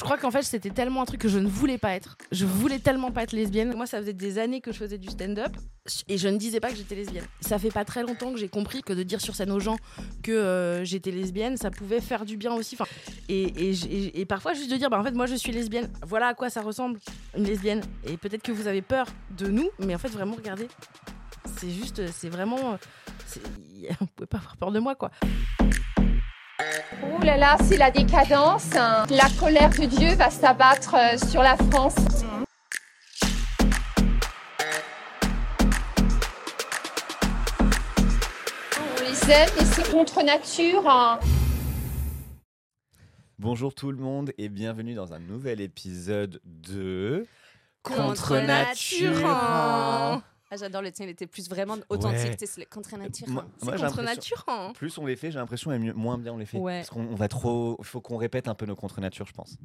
Je crois qu'en fait, c'était tellement un truc que je ne voulais pas être. Je voulais tellement pas être lesbienne. Moi, ça faisait des années que je faisais du stand-up et je ne disais pas que j'étais lesbienne. Ça fait pas très longtemps que j'ai compris que de dire sur scène aux gens que euh, j'étais lesbienne, ça pouvait faire du bien aussi. Et, et, parfois, juste de dire, bah, en fait, moi, je suis lesbienne. Voilà à quoi ça ressemble, une lesbienne. Et peut-être que vous avez peur de nous, mais en fait, vraiment, regardez. C'est juste, c'est vraiment. Vous pouvez pas avoir peur de moi, quoi. Ouh là là, c'est la décadence. La colère de Dieu va s'abattre euh, sur la France. On les aime et c'est contre nature. hein. Bonjour tout le monde et bienvenue dans un nouvel épisode de Contre nature. Ah, j'adore le tien, il était plus vraiment authentique. Ouais. sais, C'est contre nature. Moi- C'est moi, j'ai contre nature. hein. Plus on les fait, j'ai l'impression, et mieux- moins bien on les fait. Ouais. Parce qu'on on va trop. Il faut qu'on répète un peu nos contre-natures, je pense.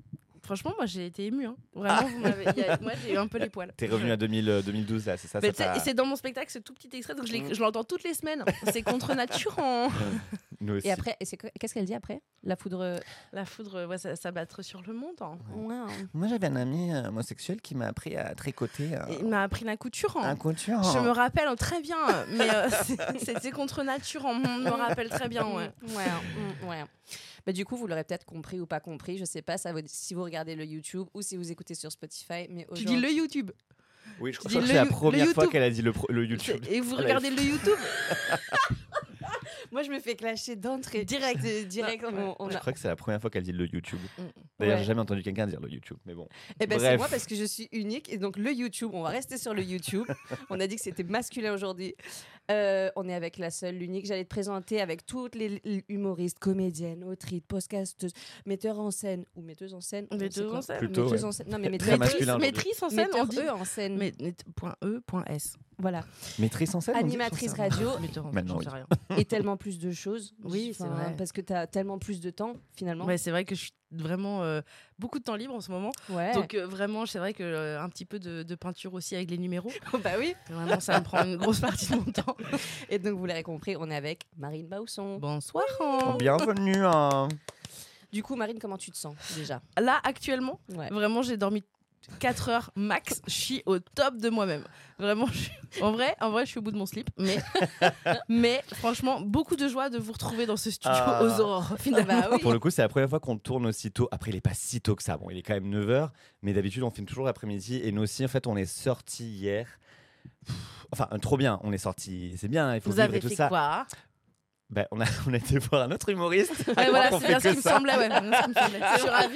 Franchement, moi, j'ai été émue. hein. Vraiment, vous m'avez. il y a- Moi, j'ai eu un peu les poils. T'es revenu à 2000, euh, 2012 là, c'est ça, ça c'est dans mon spectacle, ce tout petit extrait, donc je Mm. l'entends toutes les semaines. C'est contre nature en. Nous aussi. Et après, et c'est quoi- qu'est-ce qu'elle dit après? La foudre. La foudre, ouais, ça, ça battre sur le monde. hein. Moi j'avais un ami euh, homosexuel qui m'a appris à tricoter Et il m'a appris la couture. hein. un couture. Je me rappelle oh, très bien, mais euh, c'est- c'était contre nature. hein. On me rappelle très bien, ouais. Ouais, mm, ouais. Bah, du coup, vous l'aurez peut-être compris ou pas compris. Je sais pas ça, vous- si vous regardez le YouTube ou si vous écoutez sur Spotify. Mais Tu dis le YouTube. Oui, je dis crois que le c'est la you- le première fois YouTube. qu'elle a dit le, pro- le YouTube. C'est- Et vous regardez le YouTube Moi, je me fais clasher d'entrée. Direct. direct. on- on Je a- crois que c'est la première fois qu'elle dit le YouTube. Mm. D'ailleurs, Ouais. j'ai jamais entendu quelqu'un dire le YouTube, mais bon. Eh ben, c'est moi parce que je suis unique et donc le YouTube, on va rester sur le YouTube. on a dit que c'était masculin aujourd'hui. Euh, on est avec la seule, l'unique. J'allais te présenter avec toutes les humoristes, comédiennes, autrices, podcasteuses, metteurs en scène ou metteuses en scène. on Metteuses en scène. Plutôt, Metteuses ouais. en scène. Non mais aujourd'hui. Maîtrise en scène, on metteurs dit. eux en scène. Mais, point E, point S. Voilà. Maîtrise en scène Animatrice radio Metteur en scène, Maintenant, oui. et tellement plus de choses. Oui, c'est Enfin, vrai. Parce que tu as tellement plus de temps finalement. Ouais, c'est vrai que je suis vraiment euh, beaucoup de temps libre en ce moment. Ouais. Donc euh, vraiment, c'est vrai que euh, un petit peu de, de peinture aussi avec les numéros. bah oui. Vraiment, ça me prend une grosse partie de mon temps. Et donc vous l'avez compris, on est avec Marine Bausson. Bonsoir. Oh, Bienvenue. hein. Du coup, Marine, comment tu te sens déjà? Là, actuellement, Ouais. vraiment, j'ai dormi 4 heures max. Je suis au top de moi-même. Vraiment, je suis- en vrai, en vrai, je suis au bout de mon slip. Mais, mais franchement, beaucoup de joie de vous retrouver dans ce studio Ah. aux aurores. Finalement. Bah oui. Pour le coup, c'est la première fois qu'on tourne aussi tôt. Après, il est pas si tôt que ça. Bon, il est quand même 9h, mais d'habitude, on filme toujours l'après-midi. Et nous aussi, en fait, on est sortis hier. Enfin, euh, trop bien. On est sortis. C'est bien, il faut Vous vivre avez et tout fait ça. quoi? Ben, on, a, on a été voir un autre humoriste. Ouais, voilà, c'est bien ce qui me semblait. Ouais, c'est ce qui me semblait. Je suis ravie.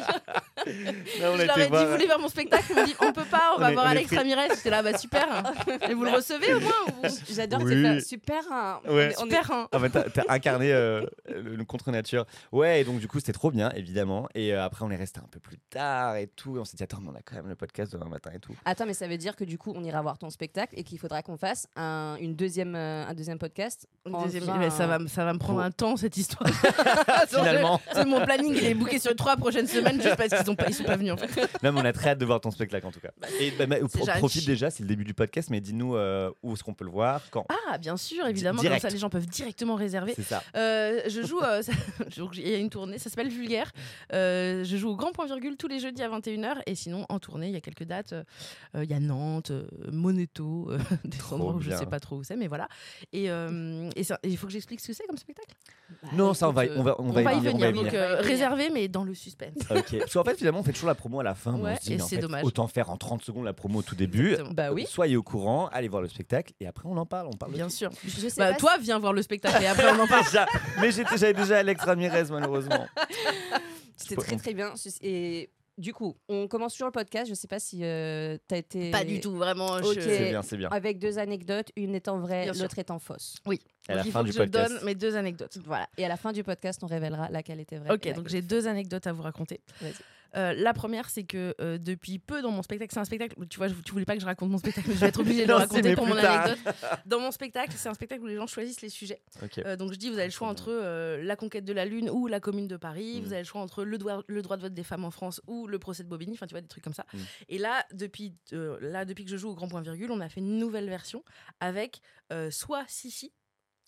Là, on Je a leur ai dit, voir- vous voulez voir mon spectacle? Ils m'ont dit, on peut pas, on, On va est- voir on Alex Ramirez. J'étais là, bah super. Et vous le recevez au moins ou... J'adore Oui. faire super. hein. On Ouais. est- on est- Super. hein. Ah t'as, incarné euh, le, le contre-nature. Ouais, et donc du coup, c'était trop bien, évidemment. Et euh, après, on est resté un peu plus tard et tout. Et on s'est dit, attends, mais on a quand même le podcast demain matin et tout. Attends, mais ça veut dire que du coup, on ira voir ton spectacle et qu'il faudra qu'on fasse un, une deuxième, euh, un deuxième podcast. en Deuxième- mais ça, va, me- ça va me prendre un temps cette histoire. Finalement. C'est mon planning, il est booké sur les trois prochaines semaines juste parce qu'ils ont pas, ils sont pas venus en fait. Non, mais on a très hâte de voir ton spectacle en tout cas. Et bah, bah, profite déjà, c'est le début du podcast, mais dis-nous euh, où est-ce qu'on peut le voir, quand. Ah, bien sûr, évidemment, Direct. comme ça les gens peuvent directement réserver. C'est ça. Euh, je joue, euh, ça- donc, il y a une tournée, ça s'appelle Vulgaire. Je joue au Grand Point Virgule tous les jeudis à 21h et sinon en tournée, il y a quelques dates. Il y a Nantes, Moneto, des endroits où je sais pas trop où c'est, mais voilà. Et il faut que j'explique ce que c'est comme spectacle. Non, ça, on va, on va, on On va y venir, venir, va y donc venir. euh, On va y venir. réservé, mais dans le suspense. Ok. Parce qu'en fait, finalement, on fait toujours la promo à la fin. Ouais, dit, et c'est fait, dommage. Autant faire en 30 secondes la promo au tout début. Bah oui. Soyez au courant, allez voir le spectacle et après on en parle. On parle Bien sûr. Je sais Bah, pas toi, viens voir le spectacle et après on en parle. Déjà, mais j'étais- j'avais déjà Alex Ramirez malheureusement. C'était très très bien. Et du coup, on commence toujours le podcast. Je sais pas si euh, t'as été. Pas du tout, vraiment. Ok. je- C'est bien, c'est bien. Avec deux anecdotes, une étant vraie, Bien sûr. l'autre étant fausse. Oui. À la Donc, il fin faut du que je podcast. donne mes deux anecdotes. Voilà. Et à la fin du podcast, on révélera laquelle était vraie. Ok, donc j'ai deux anecdotes à vous raconter. Vas-y. Euh, la première, c'est que euh, depuis peu dans mon spectacle, c'est un spectacle, tu vois, je- tu voulais pas que je raconte mon spectacle, mais je vais être obligée de le raconter pour mon anecdote. Dans mon spectacle, c'est un spectacle où les gens choisissent les sujets. Euh, donc je dis, vous avez le choix entre la conquête de la Lune ou la commune de Paris, Mm. vous avez le choix entre le droit, le droit de vote des femmes en France ou le procès de Bobigny, enfin tu vois, des trucs comme ça. Mm. Et là depuis, là, depuis que je joue au Grand Point Virgule, on a fait une nouvelle version avec soit Sissi,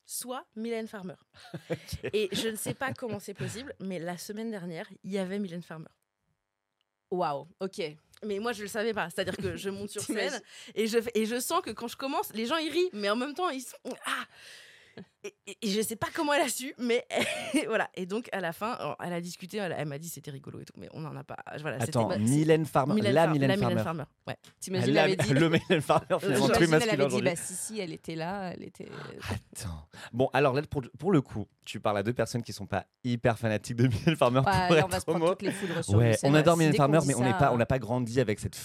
soit Mylène Farmer. Et je ne sais pas comment c'est possible, mais la semaine dernière, il y avait Mylène Farmer. Waouh, ok. Mais moi, je le savais pas. C'est-à-dire que je monte sur scène et je, et je sens que quand je commence, les gens ils rient, mais en même temps, ils sont. Ah et, et- et je sais pas comment elle a su, mais voilà. Et donc, à la fin, alors, elle a discuté, elle, elle m'a dit c'était rigolo et tout, mais on n'en a pas. Voilà, Attends, Mylène Farmer, Mylène la Far- Mylène la Farmer. Mylène Farmer. Ouais. T'imagines, La- elle avait dit. Le Mylène Farmer, finalement, J'imagine, truc J'imagine, elle masculin avait dit bah si si elle était là elle était Attends. Bon, alors là, pour, pour le coup, tu parles à deux personnes qui sont pas hyper fanatiques de Mylène Farmer. Pour là, être on va se homo. prendre toutes les foudres sur Ouais, on adore. Mylène Farmer, mais on n'est pas, on n'a pas grandi avec cette,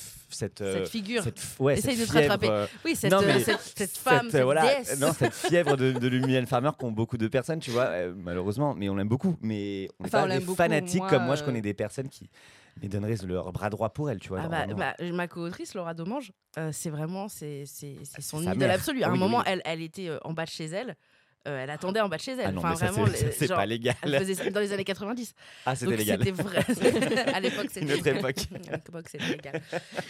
euh, Cette figure. cette, ouais, Essaye cette de te rattraper. euh, Oui, cette, non, euh, mais cette, cette femme, euh, cette voilà, déesse. non, cette fièvre de, de Mylène Farmer qu'ont beaucoup de personnes, tu vois, euh, malheureusement, mais on l'aime beaucoup. Mais on n'est Enfin, on pas l'aime des beaucoup, fanatiques moi, comme moi. Je euh, connais des personnes qui mais donneraient leur bras droit pour elle, tu vois. Ah genre bah, vraiment. bah, ma co-autrice Laura Domange, euh, c'est vraiment c'est c'est c'est son sa idole mère. absolue. À un Oui, moment, oui. elle, elle était euh, en bas de chez elle. Euh, elle attendait en bas de chez elle. ah non, enfin, mais vraiment, c'est- pas légal. Elle faisait ça dans les années 90. Ah, c'était légal. c'était vrai. à l'époque, c'était Une autre époque. À l'époque, c'était légal.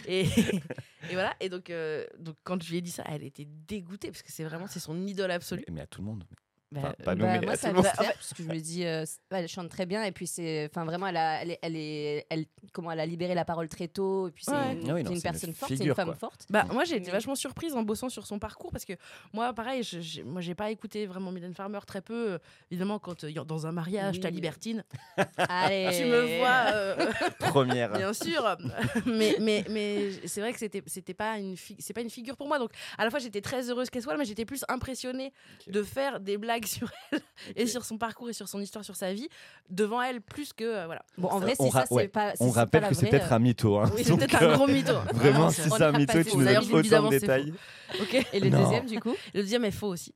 Et, et voilà. Et donc, euh, donc, quand je lui ai dit ça, elle était dégoûtée parce que c'est vraiment c'est son idole absolue. Mais à tout le monde. Bah, Enfin, pas nous, Bah, mais moi ça me le fait parce que je me dis euh, elle chante très bien et puis c'est enfin vraiment elle a elle est, elle est elle comment elle a libéré la parole très tôt et puis c'est Ouais. une, Ah oui, c'est non, une personne forte c'est une femme quoi. forte Bah, moi, j'ai été vachement surprise en bossant sur son parcours parce que moi, pareil, je, j'ai- moi, j'ai pas écouté vraiment Mylène Farmer très peu. Euh, Évidemment, quand euh, y a- dans un mariage, Oui. t'as libertine, allez tu me vois, euh, Première. bien sûr. mais mais, mais c'est vrai que c'était, c'était pas une c'est pas une figure pour moi. Donc, à la fois, j'étais très heureuse qu'elle soit là, mais j'étais plus impressionnée de faire des blagues sur elle et sur son parcours et sur son histoire, sur sa vie, devant elle, plus que. euh, voilà. bon en vrai si ça c'est ouais. pas si On c'est pas rappelle la que c'est peut-être euh, un mytho. Hein. Oui, c'est peut-être un euh, gros mytho. Vraiment, c'est- si c'est un pas mytho, tu nous le dis autant de détails. Ok. et le Non. deuxième du coup Le deuxième est faux aussi.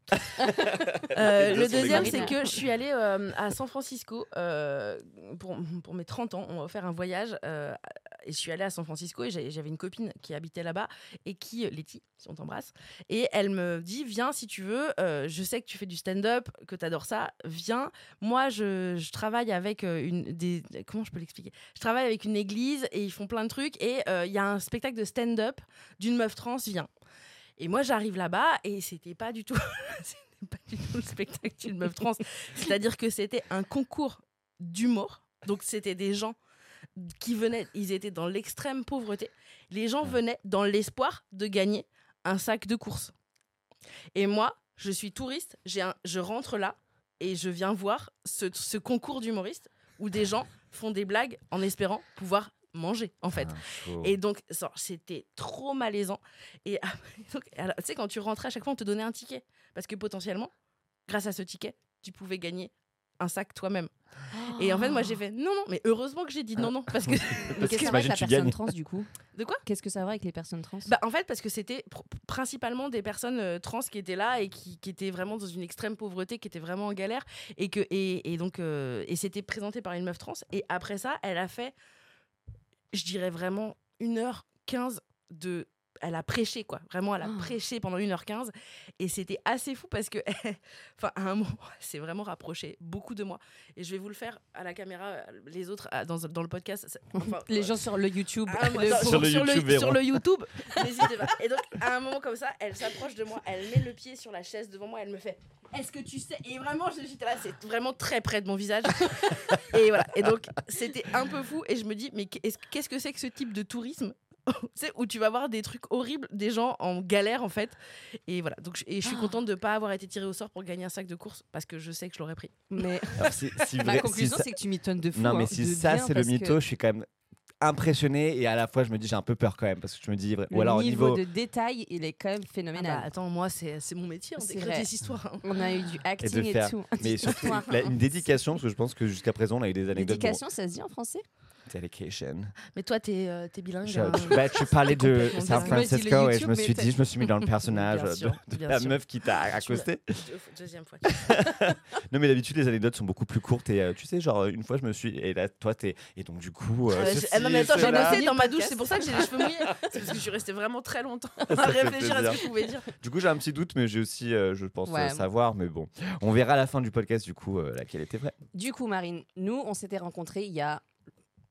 Euh, le deuxième, c'est que je suis allée euh, à San Francisco euh, pour, pour mes 30 ans. On m'a offert un voyage euh, et je suis allée à San Francisco et j'avais une copine qui habitait là-bas et qui, Letty, si on t'embrasse, et elle me dit Viens si tu veux, euh, je sais que tu fais du stand-up, que tu adores ça, viens. Moi, je, travaille avec euh, une. Comment je peux l'expliquer? Je travaille avec une église et ils font plein de trucs et euh, il y a un spectacle de stand-up d'une meuf trans, viens. Et moi, j'arrive là-bas et c'était pas du tout, c'était pas du tout le spectacle d'une meuf trans. C'est-à-dire que c'était un concours d'humour. Donc, c'était des gens qui venaient, ils étaient dans l'extrême pauvreté. Les gens venaient dans l'espoir de gagner un sac de course. Et moi, je suis touriste, un, je rentre là et je viens voir ce, ce concours d'humoristes où des gens font des blagues en espérant pouvoir manger, en fait. Ah. Et donc, c'était trop malaisant. Et alors, tu sais, quand tu rentrais, à chaque fois, on te donnait un ticket. Parce que potentiellement, grâce à ce ticket, tu pouvais gagner un sac toi-même. Et en fait, moi, j'ai fait non, non, mais heureusement que j'ai dit non, non. Parce que. Qu'est-ce que que ça va avec la personne gagnes. trans du coup De quoi Qu'est-ce que ça va avec les personnes trans Bah, en fait, parce que c'était pr- principalement des personnes euh, trans qui étaient là et qui, qui étaient vraiment dans une extrême pauvreté, qui étaient vraiment en galère. Et, que, et, et donc, euh, et c'était présenté par une meuf trans. Et après ça, elle a fait, je dirais vraiment, 1h15 de elle a prêché, quoi. Vraiment, elle a Ah. prêché pendant 1h15. Et c'était assez fou parce que, enfin, à un moment, s'est vraiment rapprochée beaucoup de moi. Et je vais vous le faire à la caméra, les autres dans, dans le podcast. enfin, Les euh, gens sur le YouTube. ah, le Sur le sur, YouTube, le, verront. sur le YouTube, n'hésitez pas. Et donc, à un moment comme ça, elle s'approche de moi, elle met le pied sur la chaise devant moi, elle me fait Est-ce que tu sais? Et vraiment, je- j'étais là, c'est vraiment très près de mon visage. et voilà. Et donc, c'était un peu fou. Et je me dis Mais qu'est-ce que c'est que ce type de tourisme? où tu vas voir des trucs horribles, des gens en galère en fait. Et voilà. Donc, je- et je suis contente de ne pas avoir été tirée au sort pour gagner un sac de course parce que je sais que je l'aurais pris. Mais Alors, si- si ma vrai- conclusion, ça- c'est que tu m'étonnes de fou. Non, mais hein, si ça, c'est le que mytho, je suis quand même impressionné et à la fois, je me dis, j'ai un peu peur quand même parce que je me dis, Le ou alors au niveau, niveau. de détail, il est quand même Ah bah, phénoménal. attends, moi, c'est c'est mon métier, hein, C'est d'écrire vrai. des histoires. hein. On a eu du acting et, faire- tout. Mais surtout, la- une dédication, parce que je pense que jusqu'à présent, on a eu des anecdotes. Dédication, ça se dit en français? Dedication. Mais toi, t'es euh, t'es bilingue. Je, hein. bah, tu parlais de San Francisco et je me suis dit, je me suis mis dans le personnage de, sûr, de la sûr. meuf qui t'a accosté. Deux- Deuxième fois. Non, mais d'habitude, les anecdotes sont beaucoup plus courtes. Et euh, tu sais, genre, une fois, je me suis. Et là, toi, t'es. Et donc, du coup. euh, Euh, ceci, ah non, mais attends, j'ai cela. bossé dans ma douche, c'est pour ça que j'ai les cheveux mouillés. C'est parce que je suis restée vraiment très longtemps à réfléchir à ce que je pouvais dire. Du coup, j'ai un petit doute, mais j'ai aussi, euh, je pense, Ouais. euh, savoir. Mais bon, on verra à la fin du podcast, du coup, euh, laquelle était vraie. Du coup, Marine, nous, on s'était rencontrés il y a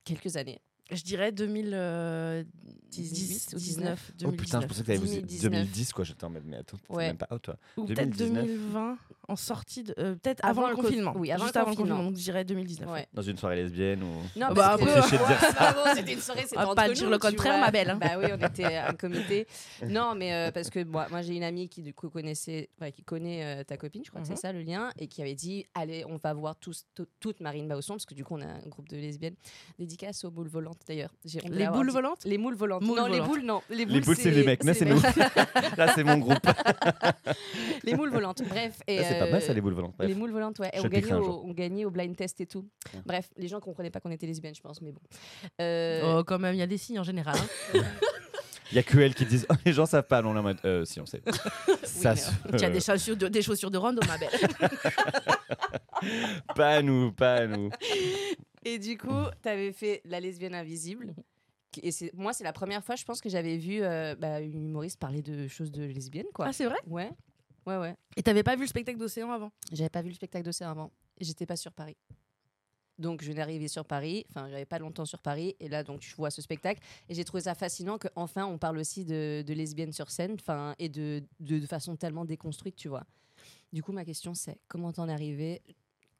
quelques années. Je dirais 2018 ou 19. Oh putain, je pensais que t'avais 2019. 2010, quoi. J'étais en mode, mais attends, Ouais. même pas. Oh, toi. Ou peut-être 2019. 2020, en sortie de. euh, peut-être Avant avant, le le co- confinement. oui, avant Juste le avant le confinement. donc je dirais 2019. Ouais. Dans une soirée lesbienne ou. Non, Bah, que-. Cliché de dire ça. Ouais, bon, c'était une soirée, c'était pas nous, dire le contraire, ma belle, hein. Bah oui, on était un comité. Non, mais euh, parce que moi, moi j'ai une amie qui du coup connaissait, ouais, qui connaît euh, ta copine, je crois que Mhm. c'est ça le lien, et qui avait dit allez, on va voir tous, tout- toute Marine Bausson, parce que du coup on a un groupe de lesbiennes. Dédicace aux boules volantes d'ailleurs. J'ai honte de Les boules dit. volantes Les moules volantes. Moules non, les volantes. boules, non. Les boules, Les boules, c'est les mecs. Là, c'est nous. Là, c'est mon groupe. les moules volantes. Bref. Et, Là, c'est pas mal, ça, euh, les boules volantes. Bref. Les moules volantes, ouais. Et Je on gagnait, un au, jour. on gagnait au blind test et tout. Bref, les gens comprenaient pas qu'on était lesbiennes, je pense, mais bon. Euh, Oh, quand même, il y a des signes en général. hein. Il y a que elles qui disent, oh, les gens savent pas. Non, on est en mode, euh, si, on sait. ça, mais, se- Tu as des chaussures de, des chaussures de Rondo, ma belle. pas à nous, pas à nous. Et du coup, tu avais fait La lesbienne invisible. Qui- Et c'est- moi, c'est la première fois, je pense, que j'avais vu euh, bah, une humoriste parler de choses de lesbiennes, quoi. Ah, c'est vrai? Ouais, ouais, ouais. Et t'avais pas vu le spectacle d'Océan avant? J'avais pas vu le spectacle d'Océan avant. J'étais pas sur Paris. Donc, je n'arrivais sur Paris. Enfin, j'avais pas longtemps sur Paris. Et là, donc, je vois ce spectacle. Et j'ai trouvé ça fascinant qu'enfin, on parle aussi de, de lesbiennes sur scène. Enfin, et de, de, de façon tellement déconstruite, tu vois. Du coup, ma question, c'est comment t'en es arrivé?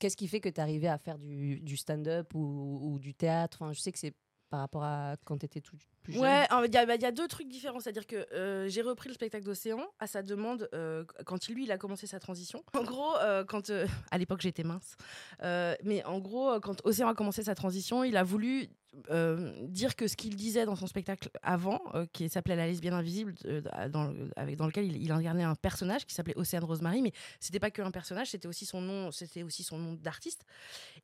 Qu'est-ce qui fait que t'es arrivé à faire du, du stand-up ou, ou du théâtre? Enfin, je sais que c'est par rapport à quand t'étais tout plus jeune. Ouais, il y, a- bah, il y a deux trucs différents. C'est-à-dire que euh, j'ai repris le spectacle d'Océan à sa demande euh, quand lui, il a commencé sa transition. En gros, euh, quand. euh, à l'époque, j'étais mince. Mais en gros, quand Océan a commencé sa transition, il a voulu euh, dire que ce qu'il disait dans son spectacle avant, euh, qui s'appelait La lesbienne invisible, euh, dans, le- avec, dans lequel il, il incarnait un personnage qui s'appelait Océane Rosemary, mais c'était pas que un personnage, c'était aussi son nom, c'était aussi son nom d'artiste,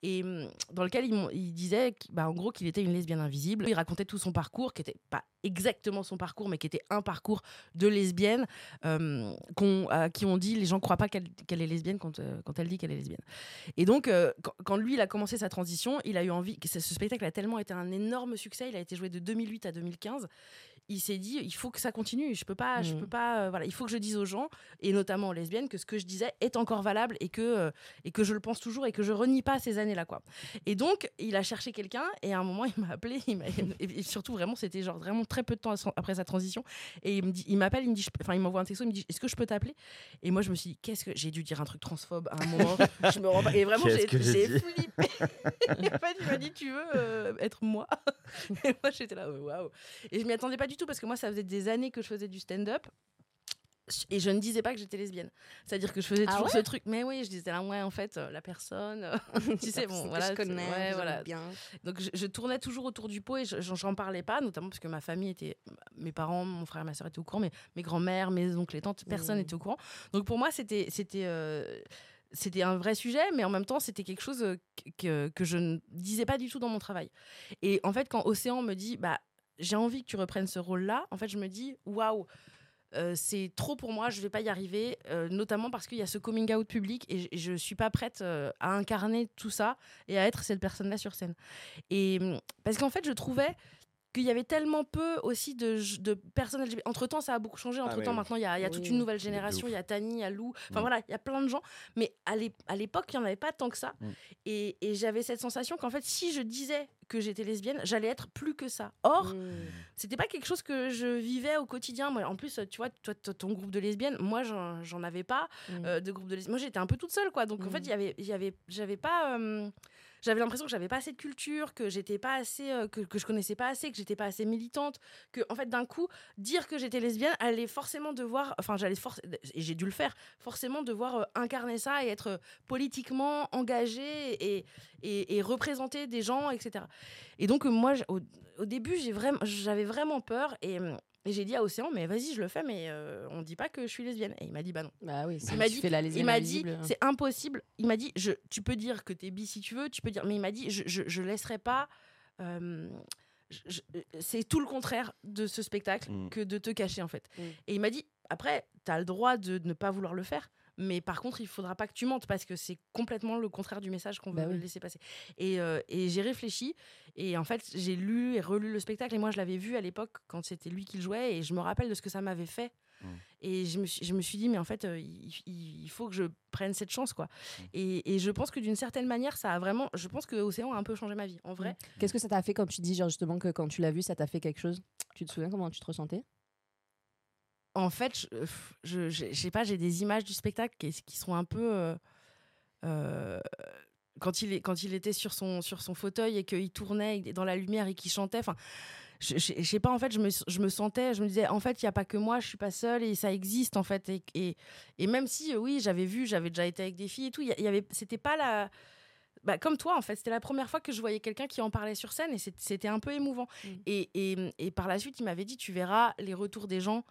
et hum, dans lequel il, disait, bah, en gros, qu'il était une lesbienne invisible. Il racontait tout son parcours, qui était pas exactement son parcours, mais qui était un parcours de lesbienne, euh, qu'on- à qui on dit, les gens croient pas qu'elle est lesbienne quand, euh, quand elle dit qu'elle est lesbienne. Et donc, euh, quand, quand lui, il a commencé sa transition, il a eu envie. ce spectacle a tellement été un énorme succès. Il a été joué de 2008 à 2015. Il s'est dit, il faut que ça continue. Je peux pas, je Mhm. peux pas. euh, voilà, il faut que je dise aux gens et notamment aux lesbiennes que ce que je disais est encore valable et que euh, et que je le pense toujours et que je renie pas ces années-là, quoi. Et donc, il a cherché quelqu'un et à un moment, il m'a appelé. Il et surtout, vraiment, c'était genre vraiment très peu de temps après sa transition. Et il me dit, il m'appelle, il me dit, enfin, il m'envoie un texto, il me dit, est-ce que je peux t'appeler? Et moi, je me suis dit, qu'est-ce que j'ai dû dire un truc transphobe à un moment Je me rends pas- Et vraiment, j'ai j'ai flippé. En fait, il m'a dit, tu veux euh, être moi? Et moi, j'étais là, waouh. Et je m'y attendais pas du tout parce que moi, ça faisait des années que je faisais du stand-up. Et je ne disais pas que j'étais lesbienne. C'est-à-dire que je faisais Ah toujours ouais ce truc. Mais oui, je disais là, ouais, en fait, euh, la personne. euh, tu sais, bon, voilà. je connais, ouais, j'aime voilà. bien. Donc je, je tournais toujours autour du pot et je- j'en parlais pas, notamment parce que ma famille était, mes parents, mon frère, ma soeur étaient au courant, mais mes grands-mères, mes oncles et tantes, personne Mmh. n'était au courant. Donc pour moi c'était c'était euh, c'était un vrai sujet, mais en même temps c'était quelque chose que, que je ne disais pas du tout dans mon travail. Et en fait quand Océan me dit bah j'ai envie que tu reprennes ce rôle-là, en fait je me dis waouh. euh, c'est trop pour moi, je vais pas y arriver, euh, notamment parce qu'il y a ce coming out public et je, je suis pas prête euh, à incarner tout ça et à être cette personne-là sur scène. Et hum, parce qu'en fait, je trouvais qu'il y avait tellement peu aussi de, de personnes LGBT. Entre temps, ça a beaucoup changé. Entre temps, oui. maintenant, il y a, il y a toute une nouvelle génération. Il y a Tani, il y a Lou. Enfin voilà, il y a plein de gens. Mais à l'ép- à l'époque, il n'y en avait pas tant que ça. Et, et j'avais cette sensation qu'en fait, si je disais que j'étais lesbienne, j'allais être plus que ça. Or, Mm. c'était pas quelque chose que je vivais au quotidien. Moi, en plus, tu vois, toi, ton groupe de lesbiennes, moi, j'en avais pas Mm. euh, de groupe de lesbiennes. Moi, j'étais un peu toute seule, quoi. Donc, en fait, il y avait, il y avait, j'avais pas. euh, j'avais l'impression que j'avais pas assez de culture, que j'étais pas assez, euh, que, je connaissais pas assez, que j'étais pas assez militante, que en fait d'un coup dire que j'étais lesbienne allait forcément devoir, enfin j'allais et j'ai dû le faire, forcément devoir euh, incarner ça et être euh, politiquement engagée et, et, représenter des gens, etc. Et donc moi au, début j'ai vraiment, j'avais vraiment peur et, et j'ai dit à Océan mais vas-y je le fais mais euh, on dit pas que je suis lesbienne et il m'a dit bah non. Bah oui, Il m'a dit- fais la Il lesbienne m'a dit, c'est impossible. Il m'a dit, je, tu peux dire que t'es bi si tu veux, tu peux dire, mais il m'a dit, je, je, je laisserai pas. euh, c'est tout le contraire de ce spectacle Mm. que de te cacher en fait. Mm. Et il m'a dit, après, t'as le droit de ne pas vouloir le faire. Mais par contre, il faudra pas que tu mentes parce que c'est complètement le contraire du message qu'on Bah veut oui. laisser passer. Et, euh, et j'ai réfléchi et en fait, j'ai lu et relu le spectacle et moi, je l'avais vu à l'époque quand c'était lui qui le jouait et je me rappelle de ce que ça m'avait fait. Mm. Et je me, suis, je me suis dit, mais en fait, euh, il, faut que je prenne cette chance, quoi. Et, et je pense que d'une certaine manière, ça a vraiment. Je pense que Océan a un peu changé ma vie, en vrai. Qu'est-ce que ça t'a fait quand tu dis genre justement que quand tu l'as vu, ça t'a fait quelque chose? Tu te souviens comment tu te ressentais? En fait, je, euh, je, je- sais pas, j'ai des images du spectacle qui, qui sont un peu. euh, euh, quand il, est, quand il était sur son, sur son fauteuil et qu'il tournait dans la lumière et qu'il chantait, enfin, je, sais pas, en fait, je me, je me sentais, je me disais, en fait, il n'y a pas que moi, je suis pas seule et ça existe, en fait. Et, et, et même si, oui, j'avais vu, j'avais déjà été avec des filles et tout, y avait, c'était pas la. Bah, comme toi, en fait, c'était la première fois que je voyais quelqu'un qui en parlait sur scène et c'était un peu émouvant. Mm. Et, et, et par la suite, il m'avait dit, tu verras les retours des gens,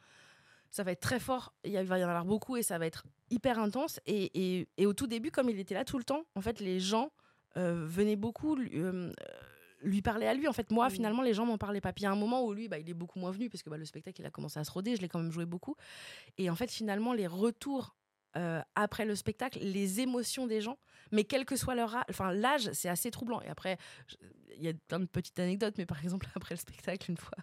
ça va être très fort, il va y en avoir beaucoup et ça va être hyper intense. Et, et, et au tout début, comme il était là tout le temps, en fait, les gens euh, venaient beaucoup lui, euh, lui parler à lui. En fait, moi, finalement, les gens m'en parlaient pas. Puis il y a un moment où lui, bah, il est beaucoup moins venu parce que bah, le spectacle, il a commencé à se roder, je l'ai quand même joué beaucoup. Et en fait, finalement, les retours euh, après le spectacle, les émotions des gens, mais quel que soit leur âge, enfin l'âge, c'est assez troublant. Et après, il y a plein de petites anecdotes, mais par exemple, après le spectacle, une fois,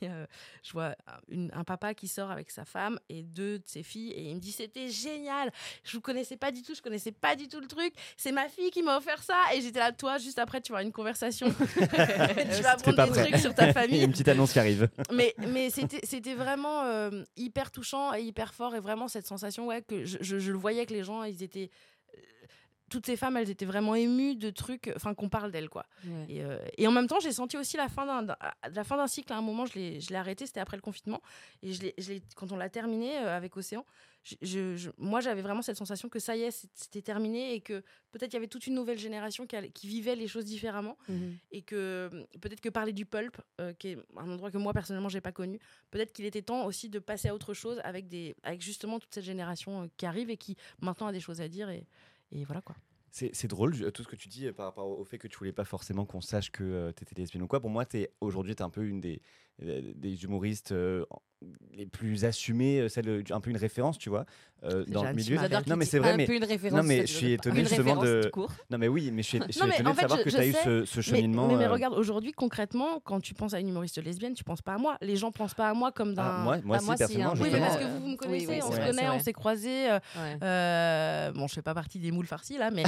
il y a- je vois une- un papa qui sort avec sa femme et deux de ses filles, et il me dit C'était génial, je vous connaissais pas du tout, je connaissais pas du tout le truc, c'est ma fille qui m'a offert ça. Et j'étais là, toi, juste après, tu vas une conversation, tu vas apprendre des prêt. trucs sur ta Il y a famille une petite annonce qui arrive. mais mais c'était vraiment euh, hyper touchant et hyper fort et vraiment cette sensation ouais que je, je- je le voyais que les gens ils étaient toutes ces femmes elles étaient vraiment émues de trucs enfin qu'on parle d'elles quoi Ouais. et, euh, et en même temps j'ai senti aussi la fin d'un la fin d'un cycle à un moment je l'ai je l'ai arrêté c'était après le confinement et je l'ai je l'ai- quand on l'a terminé euh, avec Océan je, je- je- moi j'avais vraiment cette sensation que ça y est c'était terminé et que peut-être il y avait toute une nouvelle génération qui, allait- qui vivait les choses différemment Mhm. et que euh, peut-être que parler du pulp, euh, qui est un endroit que moi personnellement j'ai pas connu, peut-être qu'il était temps aussi de passer à autre chose avec des, avec justement toute cette génération qui arrive et qui maintenant a des choses à dire et, et voilà quoi. C'est drôle, tout ce que tu dis euh, par rapport au fait que tu voulais pas forcément qu'on sache que tu étais lesbienne ou quoi. Pour moi, aujourd'hui, tu es un peu une des, euh, des humoristes euh, les plus assumées, euh, celle, un peu une référence, tu vois, euh, dans le milieu. Non, mais c'est vrai, un mais peu une référence. non, mais je suis étonné justement référence de-. Non, mais oui, mais je suis, je suis Non, étonné en de fait, savoir je- que tu as eu ce, cheminement. mais, mais euh, regarde, aujourd'hui concrètement, quand tu penses à une humoriste lesbienne, tu penses pas à moi. Les gens pensent pas à moi comme d'un. ah, moi, moi, Ah, si, moi, si, personnellement, hein, oui, mais parce que euh, vous, vous me connaissez, oui, on se connaît, on s'est croisés. euh, Ouais. euh, bon, je fais pas partie des moules farcis là, mais.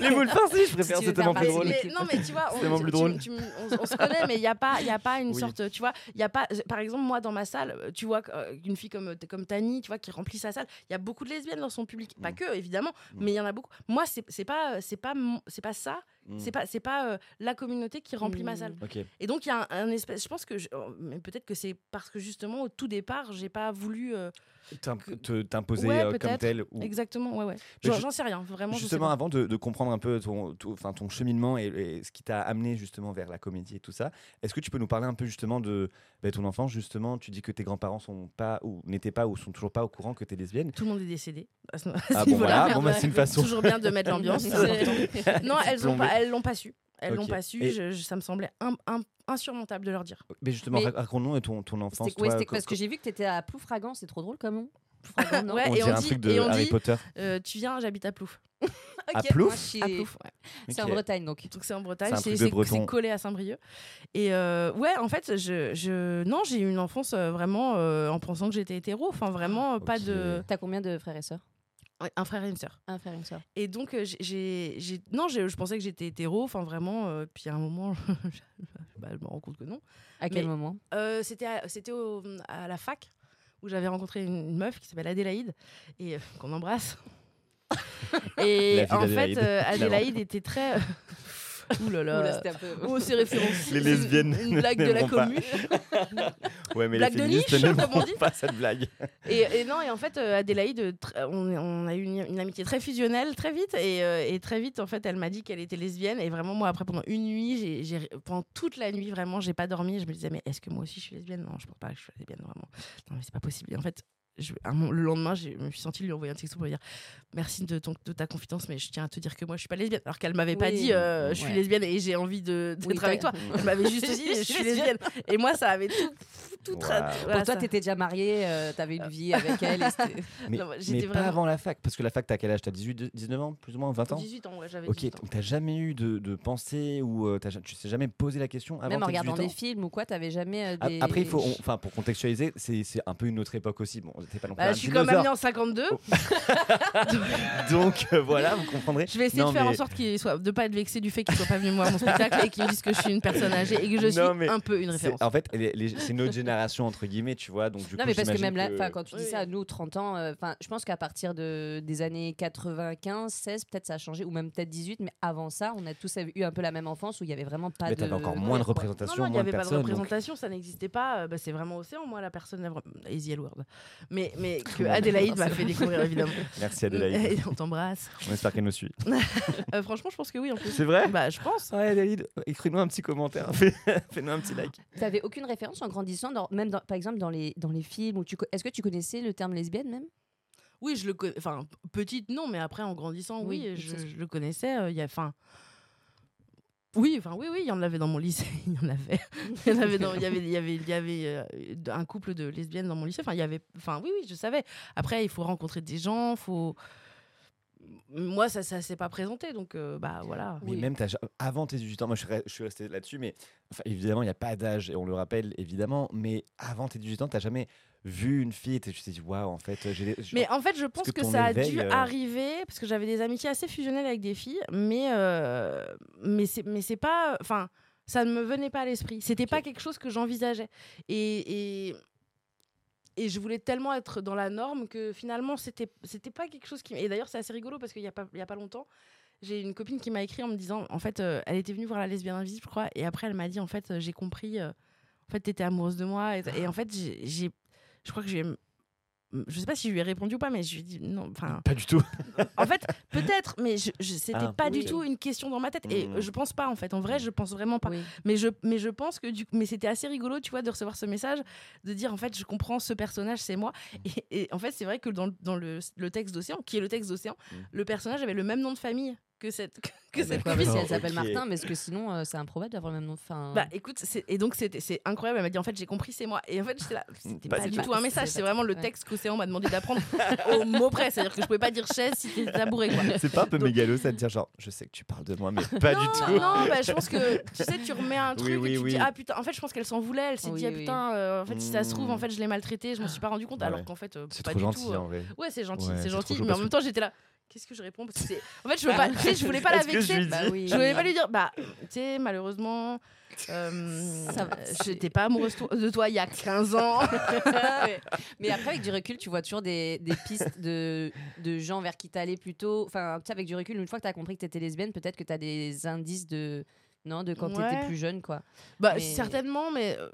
Les moules farcis, je préfère, c'est tellement plus drôle. non, mais tu vois, C'est on, se connaît, mais il n'y a pas, il y a pas une sorte, tu vois, il y a pas, par exemple, moi dans ma salle, tu vois, euh, une fille comme comme Tani, tu vois, qui remplit sa salle, il y a beaucoup de lesbiennes dans son public, pas Mm. que évidemment, Mm. mais il y en a beaucoup. Moi, c'est pas, c'est pas, pas ça, Mm. c'est pas, c'est pas euh, la communauté qui remplit ma salle. Et donc il y a un, un espèce, je pense que, je- oh, mais peut-être que c'est parce que justement au tout départ, j'ai pas voulu. euh, T'imposer Ouais, euh, comme tel. Ou... Exactement, ouais, ouais. J'en sais rien, vraiment. Justement, avant de, de comprendre un peu ton, ton- enfin, ton cheminement et, et ce qui t'a amené justement vers la comédie et tout ça, est-ce que tu peux nous parler un peu justement de bah, ton enfance Justement, tu dis que tes grands-parents sont pas ou n'étaient pas ou sont toujours pas au courant que tu es lesbienne. Tout le monde est décédé. Ah bon, voilà, bon, bah, c'est une façon. Toujours bien de mettre l'ambiance. Non, elles ont pas, elles l'ont pas su. Elles l'ont Ok. pas su. Et- je- je- ça me semblait insurmontable de leur dire. Mais justement, Mais- rac- raconte-nous ton, ton enfance. Ouais, toi, parce que j'ai vu que tu étais à Ploufragan, c'est trop drôle comme nom. non Ouais, On et dirait on un dit- truc de et on Harry dit- Potter. Euh, tu viens, j'habite à Plouf. À Ok, Plouf moi, je suis- À Plouf, ouais. C'est en. Bretagne donc. Donc c'est en Bretagne, C'est collé à Saint-Brieuc. Et euh, ouais, en fait, je, je non, j'ai eu une enfance euh, vraiment euh, en pensant que j'étais hétéro. Enfin, vraiment, pas de T'as combien de frères et sœurs? Un frère et une sœur. Un frère et une sœur. Et donc euh, j'ai- non, j'ai- je pensais que j'étais hétéro. Enfin, vraiment. euh, puis à un moment, bah, je me rends compte que non. À quel Mais- moment? Euh, c'était à, c'était au- à la fac où j'avais rencontré une, une meuf qui s'appelle Adélaïde et euh, qu'on embrasse. et en fait, euh. Adélaïde était très. Ouh là là. Un peu. Oh, c'est référence. Les une- lesbiennes Une, blague de la commune. Ouais, mais Blague les de féministes niche, n'aimeront comme on dit. pas cette blague. Et, et non, et en fait, euh, Adélaïde, on, on a eu une, une amitié très fusionnelle très vite. Et, euh, et très vite, en fait, elle m'a dit qu'elle était lesbienne. Et vraiment, moi, après, pendant une nuit, pendant toute la nuit, vraiment, j'ai pas dormi. Je me disais, mais est-ce que moi aussi je suis lesbienne? Non, je pense pas que je suis lesbienne, vraiment. Non, mais c'est pas possible. Et en fait, je- un moment- le lendemain, je me suis sentie lui envoyer un texto pour lui dire merci de, ton, de ta confidence, mais je tiens à te dire que moi, je suis pas lesbienne. Alors qu'elle m'avait pas dit euh, je suis ouais. lesbienne et j'ai envie de, d'être Oui, avec toi. Elle m'avait juste dit je suis lesbienne. Et moi, ça avait tout. tout tra- voilà, Pour toi, ça- t'étais déjà mariée, euh, t'avais une vie avec elle. Mais, Non, mais pas avant la fac. Parce que la fac, t'as quel âge? T'as 18, 19 ans Plus ou moins 20 ans? 18 ans, ouais, j'avais Ok, 18 ans. donc t'as jamais eu de, de pensée ou euh, tu t'es jamais posé la question avant Même en regardant 18 ans? des films ou quoi, t'avais jamais euh, des. Après, il faut, on- enfin, pour contextualiser, c'est c'est un peu une autre époque aussi. Bon, t'es pas non plus Bah, un je suis quand même dinosaure. née en 52. Donc euh, voilà, vous comprendrez. Je vais essayer Non, de faire en sorte qu'il soit, de pas être vexé du fait qu'il soit pas venu voir mon spectacle et qu'il me dise que je suis une personne âgée et que je suis Non, mais un peu une référence. En fait, les- les- c'est une autre génération entre guillemets, tu vois. Donc du Non, coup, mais parce que même là, que- quand tu dis Oui, ça, oui. nous, 30 ans, euh, enfin, je pense qu'à partir de, des années 95, 16, peut-être ça a changé, ou même peut-être 18, mais avant ça, on a tous eu un peu la même enfance où il y avait vraiment pas Mais de. t'avais encore moins de représentation, non, non, il n'y avait pas de représentation, ça n'existait pas. Euh, bah, c'est vraiment Océan, moi, la personne. Easy Elward. Mais, mais que Adélaïde m'a fait découvrir, évidemment. Merci Adélaïde. On t'embrasse. On espère qu'elle nous suit. Euh, franchement, je pense que oui, en plus. C'est vrai? Bah, je pense. Ouais, Adélaïde, écris-nous un petit commentaire. Fais- Fais-nous un petit like. T'avais aucune référence en grandissant, dans- même dans- par exemple dans les, dans les films où tu. Est-ce que tu connaissais le terme lesbienne même? Oui, je le connais. Enfin, petite, non, mais après, en grandissant, oui, Oui, je, le connaissais. euh, Il y a. Enfin. Oui, enfin oui, oui, il y en avait dans mon lycée, il y en avait, il y en avait, dans- il y avait, il y avait, il y avait euh, un couple de lesbiennes dans mon lycée. Enfin, il y avait, enfin oui, oui, je savais. Après, il faut rencontrer des gens, faut. Moi, ça, ça s'est pas présenté, donc euh, bah voilà. Mais même avant tes 18 ans, moi je suis, re- je suis resté là-dessus, mais enfin, évidemment, il n'y a pas d'âge, et on le rappelle évidemment, mais avant tes 18 ans, t'as jamais vu une fille et tu t'es dit, waouh, en fait, j'ai des- Mais en fait, je pense que ça a éveil, dû euh, arriver parce que j'avais des amitiés assez fusionnelles avec des filles, mais euh, mais c'est mais c'est pas, enfin, ça ne me venait pas à l'esprit. C'était pas quelque chose que j'envisageais et, et et je voulais tellement être dans la norme que finalement c'était c'était pas quelque chose qui. Et d'ailleurs, c'est assez rigolo parce qu'il y a pas y a pas longtemps. J'ai une copine qui m'a écrit en me disant, en fait, euh, elle était venue voir la lesbienne invisible, je crois, et après elle m'a dit, en fait, euh, j'ai compris, euh, en fait, t'étais amoureuse de moi, et, en fait, j'ai- je crois que j'ai, je sais pas si je lui ai répondu ou pas, mais je lui ai dit non, enfin, Pas du tout. en fait, peut-être, mais je, je- c'était Ah, pas oui. du tout une question dans ma tête, et Mm. je pense pas, en fait, en vrai, je pense vraiment pas. Oui. Mais je, mais je pense que du mais c'était assez rigolo, tu vois, de recevoir ce message, de dire en fait, je comprends ce personnage, c'est moi. Et, et en fait, c'est vrai que dans, le- dans le, le texte d'Océan, qui est le texte d'Océan, Mm. le personnage avait le même nom de famille que cette que Ah, cette Quoi, si elle s'appelle Martin, mais est-ce que sinon euh, c'est improbable d'avoir le même nom enfin... Bah écoute, et donc c'était c'est incroyable. Elle m'a dit en fait j'ai compris c'est moi. Et en fait j'étais là, c'était Pas pas, du tout. un message, C'est vraiment le ouais. texte qu'Océan m'a demandé d'apprendre au mot près. C'est-à-dire que je pouvais pas dire chaise si c'était tabouret quoi. C'est pas un peu Donc- mégalo ça de dire genre, je sais que tu parles de moi, mais pas du tout. Non, bah, je pense que tu sais, tu remets un truc oui, et tu te oui. dis ah putain. En fait, je pense qu'elle s'en voulait. Elle s'est Oui, dit ah putain. euh, en fait, si ça se trouve, en fait, je l'ai maltraité. Je m'en suis pas rendu compte. Alors qu'en fait, euh, C'est pas trop du gentil tout. euh, en vrai. Ouais, c'est gentil, c'est gentil. Mais en parce même temps, j'étais là. Qu'est-ce que je réponds? Parce que En fait, je veux pas. tu sais, je voulais pas la je vexer. lui Bah oui. Je voulais pas lui dire, bah, tu sais, malheureusement, euh, euh, j'étais pas amoureuse de toi il y a 15 ans. Mais après, avec du recul, tu vois toujours des, des pistes de, de gens vers qui t'allais plutôt. Enfin, tu sais, avec du recul, une fois que t'as compris que t'étais lesbienne, peut-être que t'as des indices de. Non, de quand Ouais. t'étais plus jeune, quoi. bah, Mais- certainement, mais euh,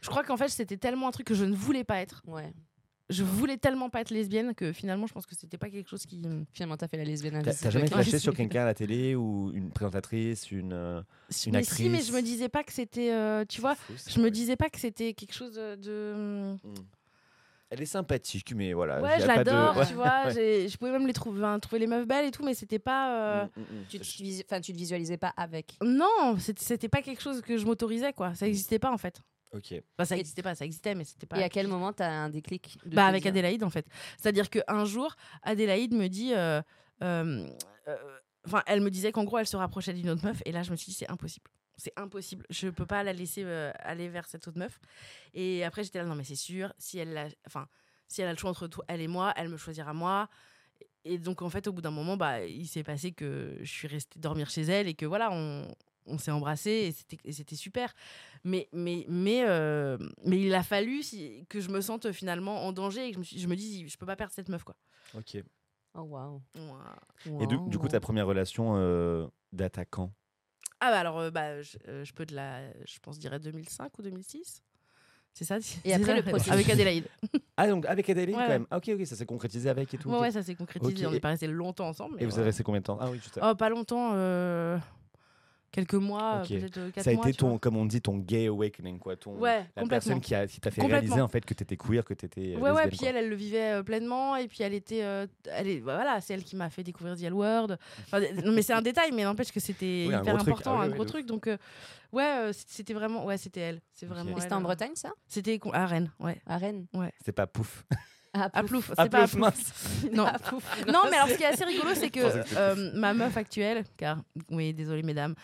je crois qu'en fait, c'était tellement un truc que je ne voulais pas être. Ouais. Je voulais tellement pas être lesbienne que finalement, je pense que c'était pas quelque chose qui. Finalement, t'as fait la lesbienne T'as invisible. t'as jamais flashé la- sur quelqu'un à la télé ou une présentatrice, une. euh, Une mais si, mais actrice. je me disais pas que c'était. euh, tu vois, fou, je me disais pas que c'était quelque chose de. Elle est sympathique, mais voilà. Ouais, je de- l'adore, Ouais, tu vois. Je pouvais même les trouver, trouver les meufs belles et tout, mais c'était pas. euh, Mm, mm, mm. Tu, enfin, tu te visualisais pas avec. Non, c'était c'était pas quelque chose que je m'autorisais, quoi. Ça existait pas, en fait. Ok. Enfin, ça n'existait pas, ça existait, mais c'était pas. Et à quel moment t'as un déclic de Bah avec Adélaïde en fait. C'est-à-dire qu'un jour, Adélaïde me dit, euh, euh, euh, enfin, elle me disait qu'en gros, elle se rapprochait d'une autre meuf, et là, je me suis dit, c'est impossible. C'est impossible. Je peux pas la laisser euh, aller vers cette autre meuf. Et après, j'étais là, non mais c'est sûr. Si elle, a, enfin, si elle a le choix entre toi, elle et moi, elle me choisira moi. Et donc en fait, au bout d'un moment, bah, il s'est passé que je suis restée dormir chez elle et que voilà, on, on s'est embrassés et c'était et c'était super. Mais mais mais euh, mais il a fallu si- que je me sente finalement en danger et que je me, suis- je me dis, je peux pas perdre cette meuf quoi. Ok. Oh waouh. Et du, du coup, ta première relation euh, d'attaquant? Ah bah alors, euh, bah, je, euh, je peux de la, je pense, dirais 2005 ou 2006. C'est ça c'est après, ça, le processus. Avec Adélaïde. Ah, donc avec Adélaïde Ouais, quand ouais. même. Ah, ok, ok, ça s'est concrétisé avec et tout. Ouais, ok. ouais, ça s'est concrétisé. On et- est pas resté longtemps ensemble. Et vous avez resté combien de temps? Ah oui, juste. Oh, pas longtemps, euh, quelques mois, Ok. peut-être euh, quatre ça a mois. été ton, vois. comme on dit, ton gay awakening, quoi. Ton, Ouais, la complètement. personne qui a- qui t'a fait réaliser en fait que t'étais queer, que t'étais. euh, Ouais, ouais, puis quoi. elle, elle le vivait euh, pleinement, et puis elle était, euh, elle est, bah, voilà, c'est elle qui m'a fait découvrir The L Word. Enfin, non, mais c'est un détail, mais n'empêche que c'était Oui, un hyper gros truc. important, Ah oui, un oui, gros truc. Donc, euh, ouais, euh, c'était vraiment, ouais, c'était elle, c'est vraiment. Elle, c'était en. Bretagne ça? C'était à Rennes, ouais. À Rennes? C'est pas pouf. Ah, À. Plouf, c'est pas à Plouf. Non. Non, mais alors ce qui est assez rigolo, c'est que euh, ma meuf actuelle, car oui, désolé mesdames,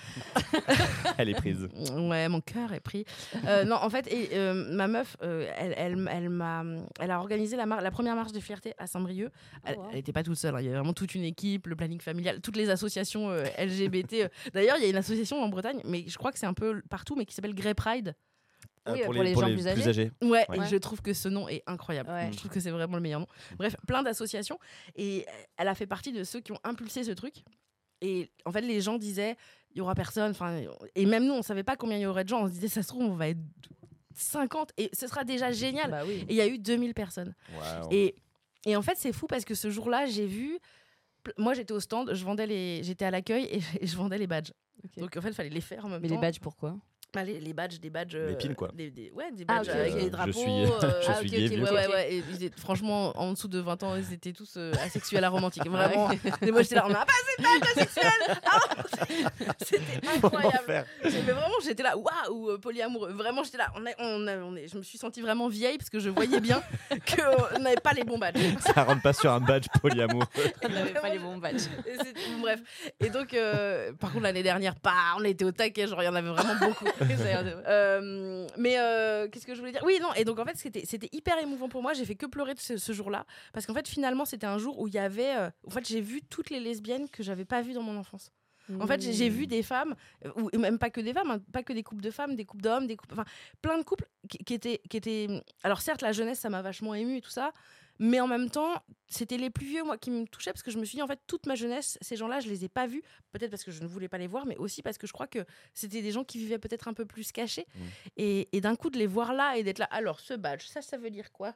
Elle est prise. ouais, mon cœur est pris. Euh, non, en fait, et, euh, ma meuf, euh, elle, elle, elle m'a, elle a organisé la, la première marche de fierté à Saint-Brieuc. Elle wow. n'était pas toute seule, hein, il y avait vraiment toute une équipe, le planning familial, toutes les associations euh, LGBT. D'ailleurs, il y a une association en Bretagne, mais je crois que c'est un peu partout, mais qui s'appelle Grey Pride. Oui, pour les gens plus âgés. Ouais, Ouais. et je trouve que ce nom est incroyable. Ouais. Je trouve que c'est vraiment le meilleur nom. Bref, plein d'associations. Et elle a fait partie de ceux qui ont impulsé ce truc. Et en fait, les gens disaient, il y aura personne. Enfin, et même nous, on savait pas combien il y aurait de gens. On se disait, ça se trouve, on va être 50 et ce sera déjà génial. Bah oui. Et il y a eu 2000 personnes. Et, et en fait, c'est fou parce que ce jour-là, j'ai vu. Moi, j'étais au stand, je vendais les, j'étais à l'accueil et, et je vendais les badges. Donc en fait, il fallait les faire en même Mais temps. les badges pourquoi? Bah, les, les badges, des badges. Les pins, quoi. Des, des- ouais, des Ah, badges avec des Je drapeaux. suis- euh, je ah, suis ok, gay, ok, vieux. ouais, ouais, ouais. Et ils étaient- franchement, en dessous de 20 ans, ils étaient tous euh, asexuels aromantiques. Vraiment. Et moi, j'étais là, on n'a pas assez de badges asexuels Ah, C'était incroyable. faire Mais vraiment, j'étais là, waouh, euh, polyamoureux. Vraiment, j'étais là. On a- on a- on est- je me suis sentie vraiment vieille parce que je voyais bien qu'on n'avait pas les bons badges. Ça rentre pas sur un badge polyamour. On n'avait pas les bons badges. Et bref. Et donc, euh, par contre, l'année dernière, pas, on était au taquet, genre, il y en avait vraiment beaucoup. Euh, mais euh, qu'est-ce que je voulais dire? Oui, non, et donc en fait, c'était c'était hyper émouvant pour moi. J'ai fait que pleurer de ce, ce jour-là. Parce qu'en fait, finalement, c'était un jour où il y avait. euh, en fait, j'ai vu toutes les lesbiennes que j'avais pas vues dans mon enfance. En fait, j'ai- vu des femmes, ou même pas que des femmes, hein, pas que des couples de femmes, des couples d'hommes, des couples, enfin, plein de couples qui, qui étaient, qui étaient. Alors certes, la jeunesse, ça m'a vachement ému et tout ça, mais en même temps, c'était les plus vieux moi qui me touchaient parce que je me suis dit en fait toute ma jeunesse, ces gens-là, je les ai pas vus, peut-être parce que je ne voulais pas les voir, mais aussi parce que je crois que c'était des gens qui vivaient peut-être un peu plus cachés. Et, et d'un coup de les voir là et d'être là, alors ce badge, ça, ça veut dire quoi?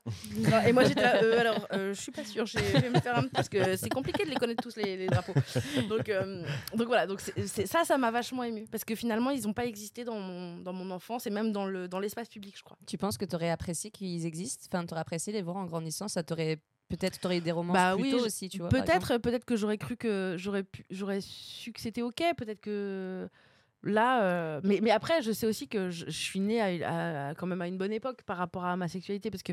Et moi j'étais là, euh, alors euh, je suis pas sûre, je vais je vais me faire un parce que c'est compliqué de les connaître tous les, les drapeaux. Donc, euh, donc voilà, donc ça, ça m'a vachement ému parce que finalement ils n'ont pas existé dans mon, dans mon enfance et même dans le dans l'espace public, je crois. Tu penses que tu aurais apprécié qu'ils existent? Enfin, tu aurais apprécié les voir en grandissant? Ça Peut-être t'aurais eu des romances Bah plus oui, tôt je- aussi, tu vois. Peut-être, peut-être que j'aurais cru que j'aurais pu, j'aurais su que c'était ok. Peut-être que là, euh, mais, mais après, je sais aussi que je, je suis née à, à- quand même à une bonne époque par rapport à ma sexualité parce que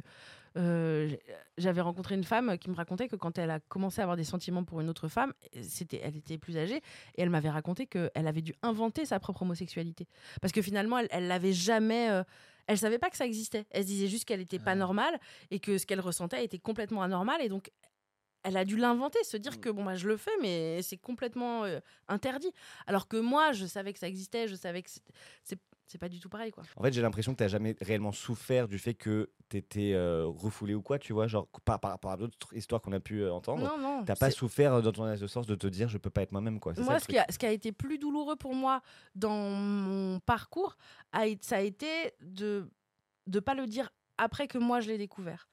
euh, j'avais rencontré une femme qui me racontait que quand elle a commencé à avoir des sentiments pour une autre femme, c'était, elle était plus âgée et elle m'avait raconté qu'elle avait dû inventer sa propre homosexualité parce que finalement, elle, elle l'avait jamais. euh, elle savait pas que ça existait. Elle se disait juste qu'elle était pas normale et que ce qu'elle ressentait était complètement anormal et donc elle a dû l'inventer, se dire que bon bah je le fais, mais c'est complètement euh, interdit. Alors que moi, je savais que ça existait, je savais que c'est c'est pas du tout pareil quoi. En fait, j'ai l'impression que tu n'as jamais réellement souffert du fait que tu étais refoulé ou quoi, tu vois, genre par, par rapport à d'autres histoires qu'on a pu euh, entendre. Non non. T'as pas souffert euh, dans ton adolescence de te dire je peux pas être moi-même quoi. ça, Moi, le ce qui, a, ce qui a été plus douloureux pour moi dans mon parcours, a, ça a été de ne pas le dire après que moi je l'ai découvert.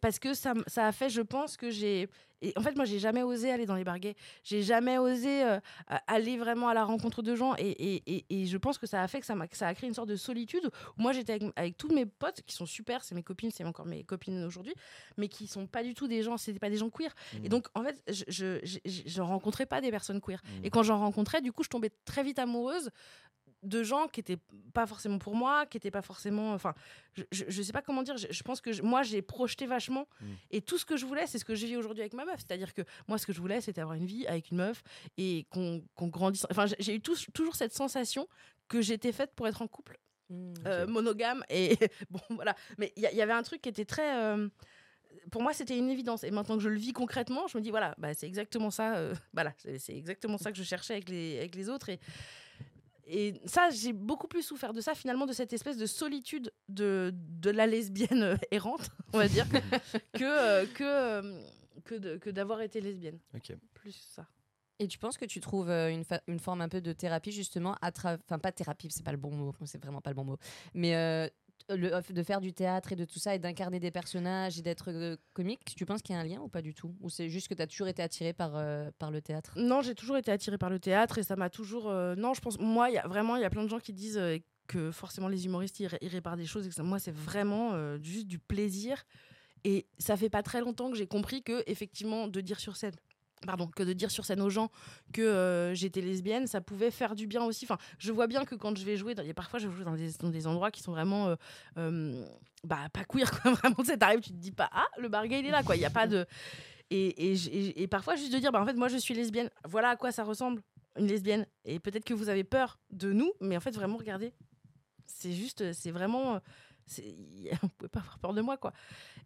Parce que ça, ça a fait, je pense, que j'ai. en fait, moi, j'ai jamais osé aller dans les barguets. J'ai jamais osé euh, a- aller vraiment à la rencontre de gens. Et, et- et- et je pense que ça a fait que ça, que ça a créé une sorte de solitude. Où moi, j'étais avec, avec tous mes potes qui sont super, c'est mes copines, c'est encore mes copines aujourd'hui, mais qui sont pas du tout des gens, c'était pas des gens queer. Et donc, en fait, je, je, je, rencontrais pas des personnes queer. Mhm. Et quand j'en rencontrais, du coup, je tombais très vite amoureuse de gens qui étaient pas forcément pour moi, qui étaient pas forcément. Enfin, je, je, je sais pas comment dire. Je, je pense que je- moi, j'ai projeté vachement. Mm. Et tout ce que je voulais, c'est ce que je vis aujourd'hui avec ma meuf. C'est-à-dire que moi, ce que je voulais, c'était avoir une vie avec une meuf et qu'on qu'on grandisse. Enfin, j'ai- j'ai eu toujours cette sensation que j'étais faite pour être en couple Mm. euh, monogame et bon voilà mais il y, avait un truc qui était très euh, pour moi c'était une évidence et maintenant que je le vis concrètement je me dis voilà bah, c'est exactement ça euh, voilà c'est c'est exactement ça que je cherchais avec les avec les autres et et ça j'ai beaucoup plus souffert de ça finalement de cette espèce de solitude de, de la lesbienne euh, errante on va dire que euh, que euh, que de- que d'avoir été lesbienne Ok. plus ça Et tu penses que tu trouves euh, une, fa- une forme un peu de thérapie justement à travers, enfin pas thérapie, c'est pas le bon mot, c'est vraiment pas le bon mot, mais euh, le, de faire du théâtre et de tout ça et d'incarner des personnages et d'être euh, comique, tu penses qu'il y a un lien ou pas du tout? Ou c'est juste que tu as toujours été attiré par, euh, par le théâtre? Non, j'ai toujours été attirée par le théâtre et ça m'a toujours. euh, Non, je pense. Moi, y a vraiment, il y a plein de gens qui disent que forcément les humoristes ils, ils réparent des choses. Moi, c'est vraiment juste du plaisir. Et ça fait pas très longtemps que j'ai compris que effectivement, de dire sur scène. Pardon, que de dire sur scène aux gens que euh, j'étais lesbienne, ça pouvait faire du bien aussi. Enfin, je vois bien que quand je vais jouer, parfois je joue dans des, dans des endroits qui sont vraiment, euh, euh, bah pas queer quoi. Vraiment, t'arrives, tu te dis pas ah le bargay il est là quoi. Il y a pas de et, et- et parfois, juste de dire, bah, en fait, moi, je suis lesbienne. Voilà à quoi ça ressemble, une lesbienne. Et peut-être que vous avez peur de nous, mais en fait, vraiment, regardez. C'est juste, c'est vraiment. Vous pouvez pas avoir peur de moi, quoi.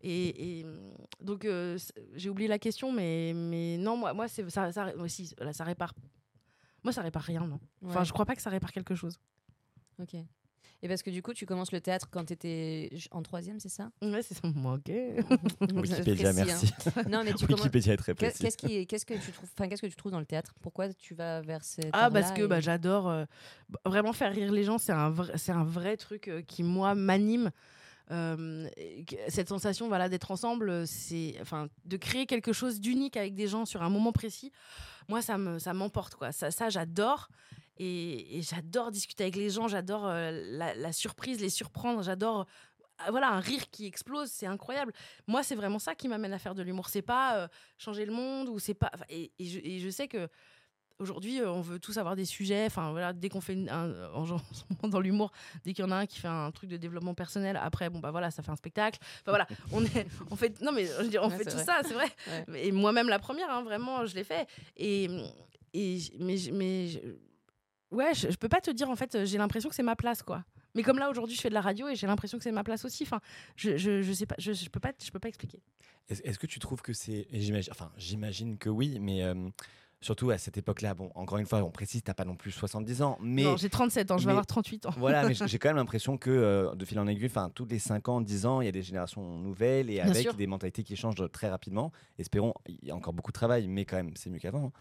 Et, et, hum, donc, euh, j'ai oublié la question, mais, mais non, moi, moi c'est, ça, ça, moi, si, là, ça répare. Moi, ça répare rien, non. Enfin, Ouais. je crois pas que ça répare quelque chose. Ok. Et parce que du coup, tu commences le théâtre quand tu étais en troisième, c'est ça? Ouais, c'est ça. Moi, ok. Wikipédia, Précis, hein. merci. Non, mais tu commences. Wikipédia est très précis. Qu'est-ce qui, qu'est-ce que tu trouves, enfin, qu'est-ce que tu trouves dans le théâtre? Pourquoi tu vas vers cette Ah, parce que et- bah, j'adore euh, vraiment faire rire les gens. C'est un, vrai- c'est un vrai truc euh, qui, moi, m'anime. Euh, cette sensation voilà, d'être ensemble, c'est enfin de créer quelque chose d'unique avec des gens sur un moment précis. Moi, ça me ça m'emporte quoi. Ça, ça j'adore et, et j'adore discuter avec les gens. J'adore euh, la, la surprise, les surprendre. J'adore euh, voilà un rire qui explose. C'est incroyable. Moi, c'est vraiment ça qui m'amène à faire de l'humour. C'est pas euh, changer le monde ou c'est pas. Et, et je, et je sais que Aujourd'hui, on veut tous avoir des sujets. Enfin, voilà, dès qu'on fait une- un, en, dans l'humour, dès qu'il y en a un qui fait un truc de développement personnel, après, bon bah voilà, ça fait un spectacle. Enfin voilà, on est, on fait, non mais je veux dire, on Ouais, fait tout vrai. ça, c'est vrai. Ouais. Et moi-même la première, hein, vraiment, je l'ai fait. Et, mais, mais ouais, je, je peux pas te dire en fait. J'ai l'impression que c'est ma place, quoi. Mais comme là aujourd'hui, je fais de la radio et j'ai l'impression que c'est ma place aussi. Enfin, je, je, je sais pas, je, je peux pas, je peux pas expliquer. Est-ce que tu trouves que c'est. J'imagine, enfin, j'imagine que oui, mais euh, surtout à cette époque-là, bon, encore une fois, on précise, t'as pas non plus 70 ans, mais. non, j'ai 37 ans, je vais avoir 38 ans. Voilà, mais j'ai j'ai quand même l'impression que euh, de fil en aiguille, enfin, tous les 5 ans, 10 ans, il y a des générations nouvelles et Bien avec sûr. des mentalités qui changent très rapidement. Espérons, il y a encore beaucoup de travail, mais quand même, c'est mieux qu'avant. hein.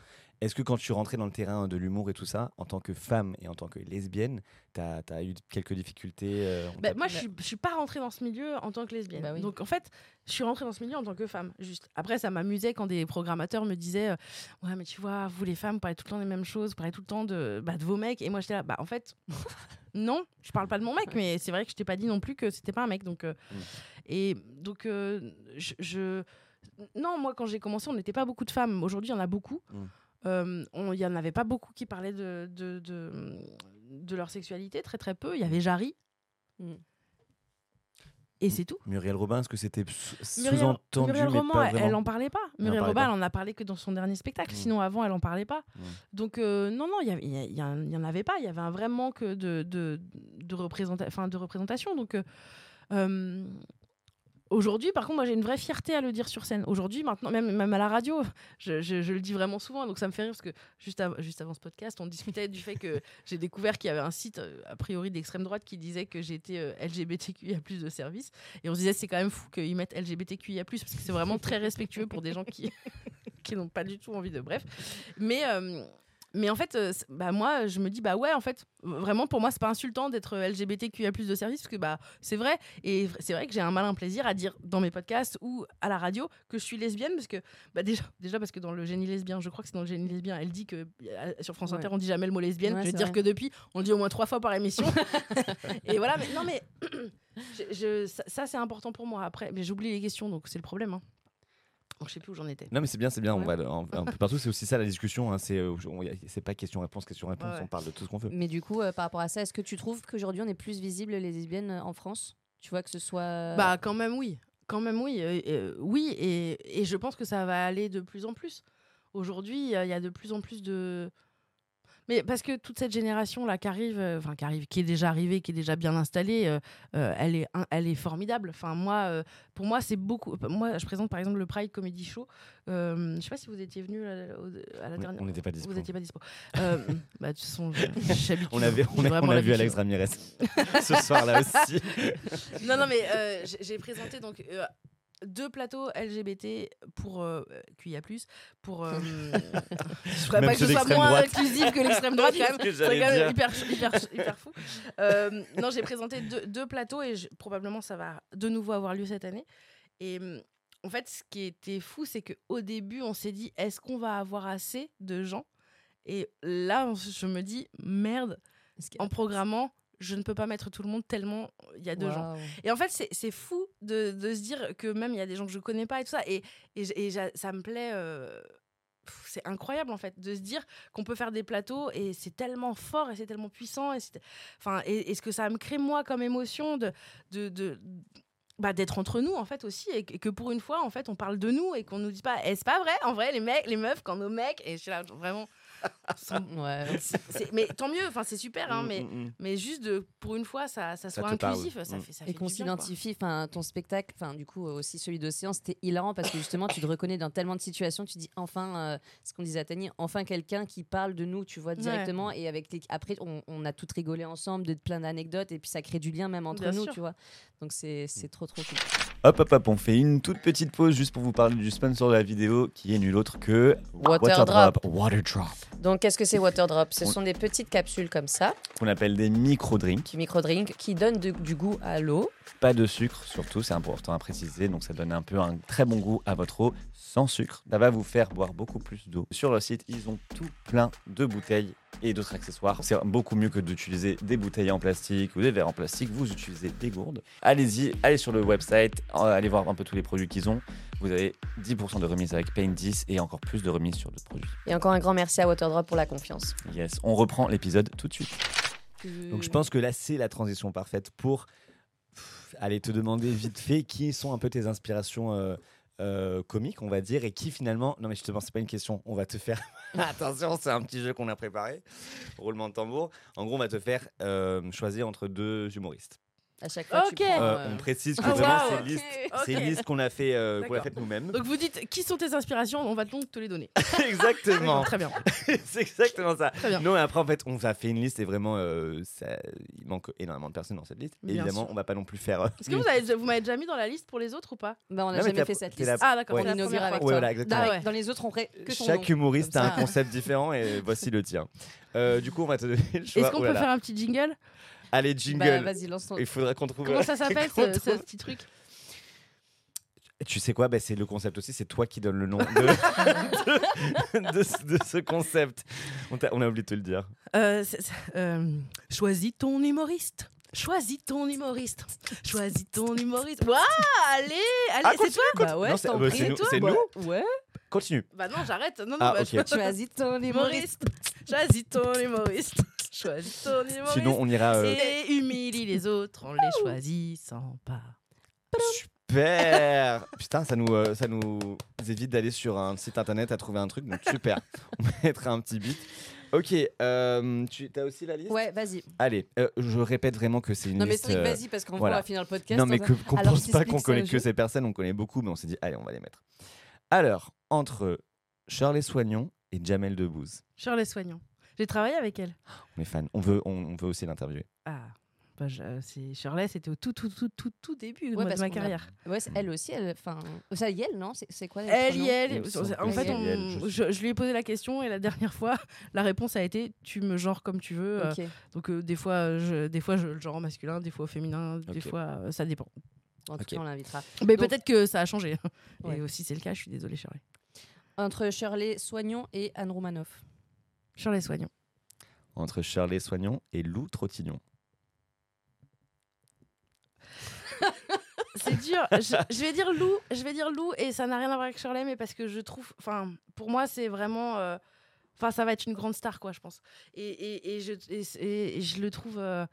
Est-ce que quand tu rentrais dans le terrain de l'humour et tout ça, en tant que femme et en tant que lesbienne, t'as as eu quelques difficultés euh, on Bah, moi, je suis, je suis pas rentrée dans ce milieu en tant que lesbienne. Bah oui. Donc, en fait, je suis rentrée dans ce milieu en tant que femme. Juste. Après, ça m'amusait quand des programmateurs me disaient euh, Ouais, mais tu vois, vous les femmes, vous parlez tout le temps des mêmes choses, vous parlez tout le temps de, bah, de vos mecs. Et moi, j'étais là Bah, en fait, non, je parle pas de mon mec, mais c'est vrai que je t'ai pas dit non plus que c'était pas un mec. Donc, euh, Mm. Et donc, euh, je, je- Non, moi, quand j'ai commencé, on n'était pas beaucoup de femmes. Aujourd'hui, il y en a beaucoup. Mm. Euh, Il y en avait pas beaucoup qui parlaient de, de, de, de leur sexualité, très très peu. Il y avait Jarry. Mm. Et c'est tout. Muriel Robin, est-ce que c'était sous-entendu, Muriel pas elle, vraiment elle en parlait pas. Muriel parlait Robin, pas. elle en a parlé que dans son dernier spectacle. Mm. Sinon, avant, elle en parlait pas. Mm. Donc, euh, non, non, il y avait- il y, a- il y a- il y en avait pas. Il y avait un vrai manque de, de, de, représenta- enfin, de représentation. Donc, euh, euh, aujourd'hui, par contre, moi, j'ai une vraie fierté à le dire sur scène. Aujourd'hui, maintenant, même, même à la radio, je, je- je le dis vraiment souvent. Donc, ça me fait rire parce que juste, av- juste avant ce podcast, on discutait du fait que j'ai découvert qu'il y avait un site, euh, a priori d'extrême droite, qui disait que j'étais euh, LGBTQIA de service. Et on se disait, c'est quand même fou qu'ils mettent LGBTQIA parce que c'est vraiment très respectueux pour des gens qui, qui n'ont pas du tout envie de. Bref. Mais. euh, mais en fait, euh, bah moi, je me dis bah ouais, en fait, vraiment pour moi, c'est pas insultant d'être LGBTQIA+ de service parce que bah c'est vrai et c'est vrai que j'ai un malin plaisir à dire dans mes podcasts ou à la radio que je suis lesbienne parce que bah déjà, déjà parce que dans le génie lesbien, je crois que c'est dans le génie lesbien, elle dit que euh, sur France Inter Ouais. on dit jamais le mot lesbienne. Ouais, je c'est dire vrai. que depuis, on le dit au moins trois fois par émission. et voilà, mais non mais je, je- ça, ça, c'est important pour moi après, mais j'oublie les questions donc c'est le problème. hein. Donc, je sais plus où j'en étais. Non mais c'est bien, c'est bien. On va un, un peu partout. C'est aussi ça la discussion. hein, C'est euh, c'est pas question-réponse, question-réponse. Ouais. On parle de tout ce qu'on veut. Mais du coup, euh, par rapport à ça, est-ce que tu trouves qu'aujourd'hui on est plus visible les lesbiennes euh, en France? Tu vois que ce soit. Bah, quand même, oui. Quand même, oui. Euh, euh, oui, et, et je pense que ça va aller de plus en plus. Aujourd'hui, euh, il y a de plus en plus de. Mais parce que toute cette génération là qui arrive, euh, enfin qui arrive, qui est déjà arrivée, qui est déjà bien installée, euh, euh, elle est, elle est formidable. Enfin moi, euh, pour moi c'est beaucoup. Moi, je présente par exemple le Pride Comedy Show. Euh, je sais pas si vous étiez venu à, la dernière. on n'était pas dispo. Vous n'étiez pas dispo. Bah, de toute façon, je- je. On, avait, on, a, on a vu. Alex Ramirez ce soir-là aussi. non, non, mais j'ai- présenté donc deux plateaux LGBT pour euh, QIA+, pour... Euh, je ferais Même pas que ce soit moins droite. inclusif que l'extrême droite, quand même. C'est ce quand même hyper, hyper, hyper fou. Euh, non, j'ai présenté deux, deux plateaux et je- probablement ça va de nouveau avoir lieu cette année. Et en fait, ce qui était fou, c'est qu'au début, on s'est dit, est-ce qu'on va avoir assez de gens? Et là, je me dis, merde, en programmant, je ne peux pas mettre tout le monde tellement il y a deux gens. Et en fait, c'est- fou de, de se dire que même il y a des gens que je connais pas et tout ça. Et, et, ça me plaît. euh, C'est incroyable en fait de se dire qu'on peut faire des plateaux et c'est tellement fort et c'est tellement puissant et, enfin et, et ce que ça me crée moi comme émotion de de, de- bah, d'être entre nous en fait aussi et que, pour une fois en fait on parle de nous et qu'on nous dit pas est-ce pas vrai en vrai les mecs les meufs quand nos mecs et je suis là vraiment Ouais. mais tant mieux enfin c'est super hein, Mm, mais mm, mm. mais juste de pour une fois ça, ça soit parle. inclusif ça Mm. fait ça Et qu'on s'identifie, enfin ton spectacle, enfin du coup aussi celui d'Océan, c'était hilarant parce que justement tu te reconnais dans tellement de situations, tu dis enfin, euh, ce qu'on disait à Tani, enfin quelqu'un qui parle de nous, tu vois directement, et avec les... après on, on a tout rigolé ensemble de plein d'anecdotes et puis ça crée du lien même entre Bien nous, sûr. tu vois. Donc c'est c'est trop trop cool. Hop, hop, hop, on fait une toute petite pause juste pour vous parler du sponsor de la vidéo qui est nul autre que Waterdrop. Waterdrop, Donc qu'est-ce que c'est Waterdrop Ce On- sont des petites capsules comme ça, qu'on appelle des micro-drinks. qui micro-drink, qui donnent de- du goût à l'eau. Pas de sucre, surtout, c'est important à préciser. Donc, ça donne un peu un très bon goût à votre eau sans sucre. Ça va vous faire boire beaucoup plus d'eau. Sur leur site, ils ont tout plein de bouteilles et d'autres accessoires. C'est beaucoup mieux que d'utiliser des bouteilles en plastique ou des verres en plastique. Vous utilisez des gourdes. Allez-y, allez sur le website, euh, allez voir un peu tous les produits qu'ils ont. Vous avez 10% de remise avec Paint 10 et encore plus de remise sur d'autres produits. Et encore un grand merci à Waterdrop pour la confiance. Yes, on reprend l'épisode tout de suite. Donc je pense que là, c'est la transition parfaite pour aller te demander vite fait qui sont un peu tes inspirations euh, euh, comiques, on va dire, et qui finalement. Non, mais justement, c'est pas une question. On va te faire. Attention, c'est un petit jeu qu'on a préparé. Roulement de tambour. En gros, on va te faire euh, choisir entre deux humoristes. À chaque fois Ok. tu prends, Euh, euh, on précise que Ah, vraiment, waouh. c'est une liste. Une qu'on a fait, euh, qu'on a D'accord. faite nous-mêmes. Donc vous dites qui sont tes inspirations? On va donc te les donner. exactement. Très bien. c'est exactement ça. Très bien. Non, et après, en fait, on a fait une liste et vraiment, euh, ça, il manque énormément de personnes dans cette liste. Bien Évidemment, sûr. on va pas non plus faire. Est-ce que vous, avez, déjà- vous m'avez déjà mis dans la liste pour les autres ou pas? Bah, on n'a jamais fait cette la- liste. Ah d'accord, Ouais. On inaugure avec. Ouais, toi. voilà, exactement. Ah Dans- ouais. Dans les autres, on ferait que ton Chaque nom. humoriste a un concept différent et voici le tien. Euh, du coup, on va te donner le choix. Est-ce qu'on Oh peut faire un petit jingle? Allez, Bah, jingle. vas-y, lance ton. Il faudra qu'on trouve. Comment ça s'appelle ce, petit truc? Tu sais quoi? Bah, C'est le concept aussi. C'est toi qui donne le nom de, de, de ce- de ce concept. On, t'a- on a oublié de te le dire. Euh, euh, Choisis ton humoriste. Choisis ton humoriste. Choisis ton humoriste. Waouh, allez, allez, Ah, c'est toi Bah ouais, je c'est bah, nous. toi, c'est bah, nous. Ouais. Continue. Bah non, j'arrête. Non, non, Ah, bah, ok. je- Choisis ton humoriste. Choisis ton humoriste. Choisis ton humoriste. Sinon, on ira. euh, Et humilie les autres en les choisissant pas. Super Putain, ça nous, euh, ça nous évite d'aller sur un site internet à trouver un truc, donc super. On mettra un petit bit. Ok, euh, tu as aussi la liste? Ouais, vas-y. Allez, euh, je répète vraiment que c'est une Non, mais liste. c'est euh, vas-y, parce qu'on voilà. va finir le podcast. non, mais que- va- qu'on Alors, pense pas qu'on c'est connaît que jeu. ces personnes, on connaît beaucoup, mais on s'est dit, allez, on va les mettre. Alors, entre Shirley Soignon et Jamel Debbouze, Shirley Soignon. J'ai travaillé avec elle? on est fan. On veut, on, on veut aussi l'interviewer. Ah, bah, je- euh, c'est Shirley, c'était au tout, tout, tout, tout, tout début Ouais, moi, de ma qu'on a- carrière. Ouais, c'est- elle aussi, elle. Enfin, ça, Yel, non? C'est quoi Elle, elle, me semble en fait, on- elle, je lui ai posé la question et la dernière fois, la réponse a été tu me genres comme tu veux. euh, donc euh, des fois, je, des fois, je le genre en masculin, des fois au féminin, des fois, euh, ça dépend. En tout cas, on l'invitera. Mais Donc- peut-être que ça a changé. Ouais. Et aussi c'est le cas, je suis désolée, Shirley. Entre Shirley Soignon et Anne Roumanoff. Shirley Soignon. Entre Shirley Soignon et Lou Trottignon. c'est dur. Je, je vais dire Lou, je vais dire Lou, et ça n'a rien à voir avec Shirley, mais parce que je trouve, enfin, pour moi, c'est vraiment, euh, enfin, ça va être une grande star, quoi, je pense. Et, et, et je, et, et je le trouve. euh,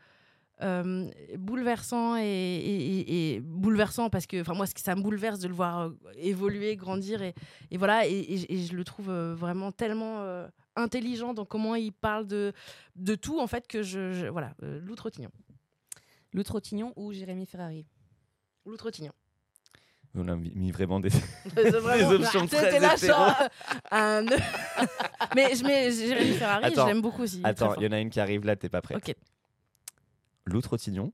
euh, bouleversant et, et- et- et bouleversant parce que enfin moi ça me bouleverse de le voir euh, évoluer grandir et, et voilà et, et- et je le trouve euh, vraiment tellement euh, intelligent dans comment il parle de de tout en fait que je, je- voilà euh, Lou Trottignon Lou Trottignon ou Jérémy Ferrari? Lou Trottignon On a mis vraiment des. C'est vraiment- options C'était très là, genre, un mais je mets Jérémy Ferrari l'aime beaucoup aussi Attends, il y en a une qui arrive là, t'es pas prêt. ok. Lou Trottignon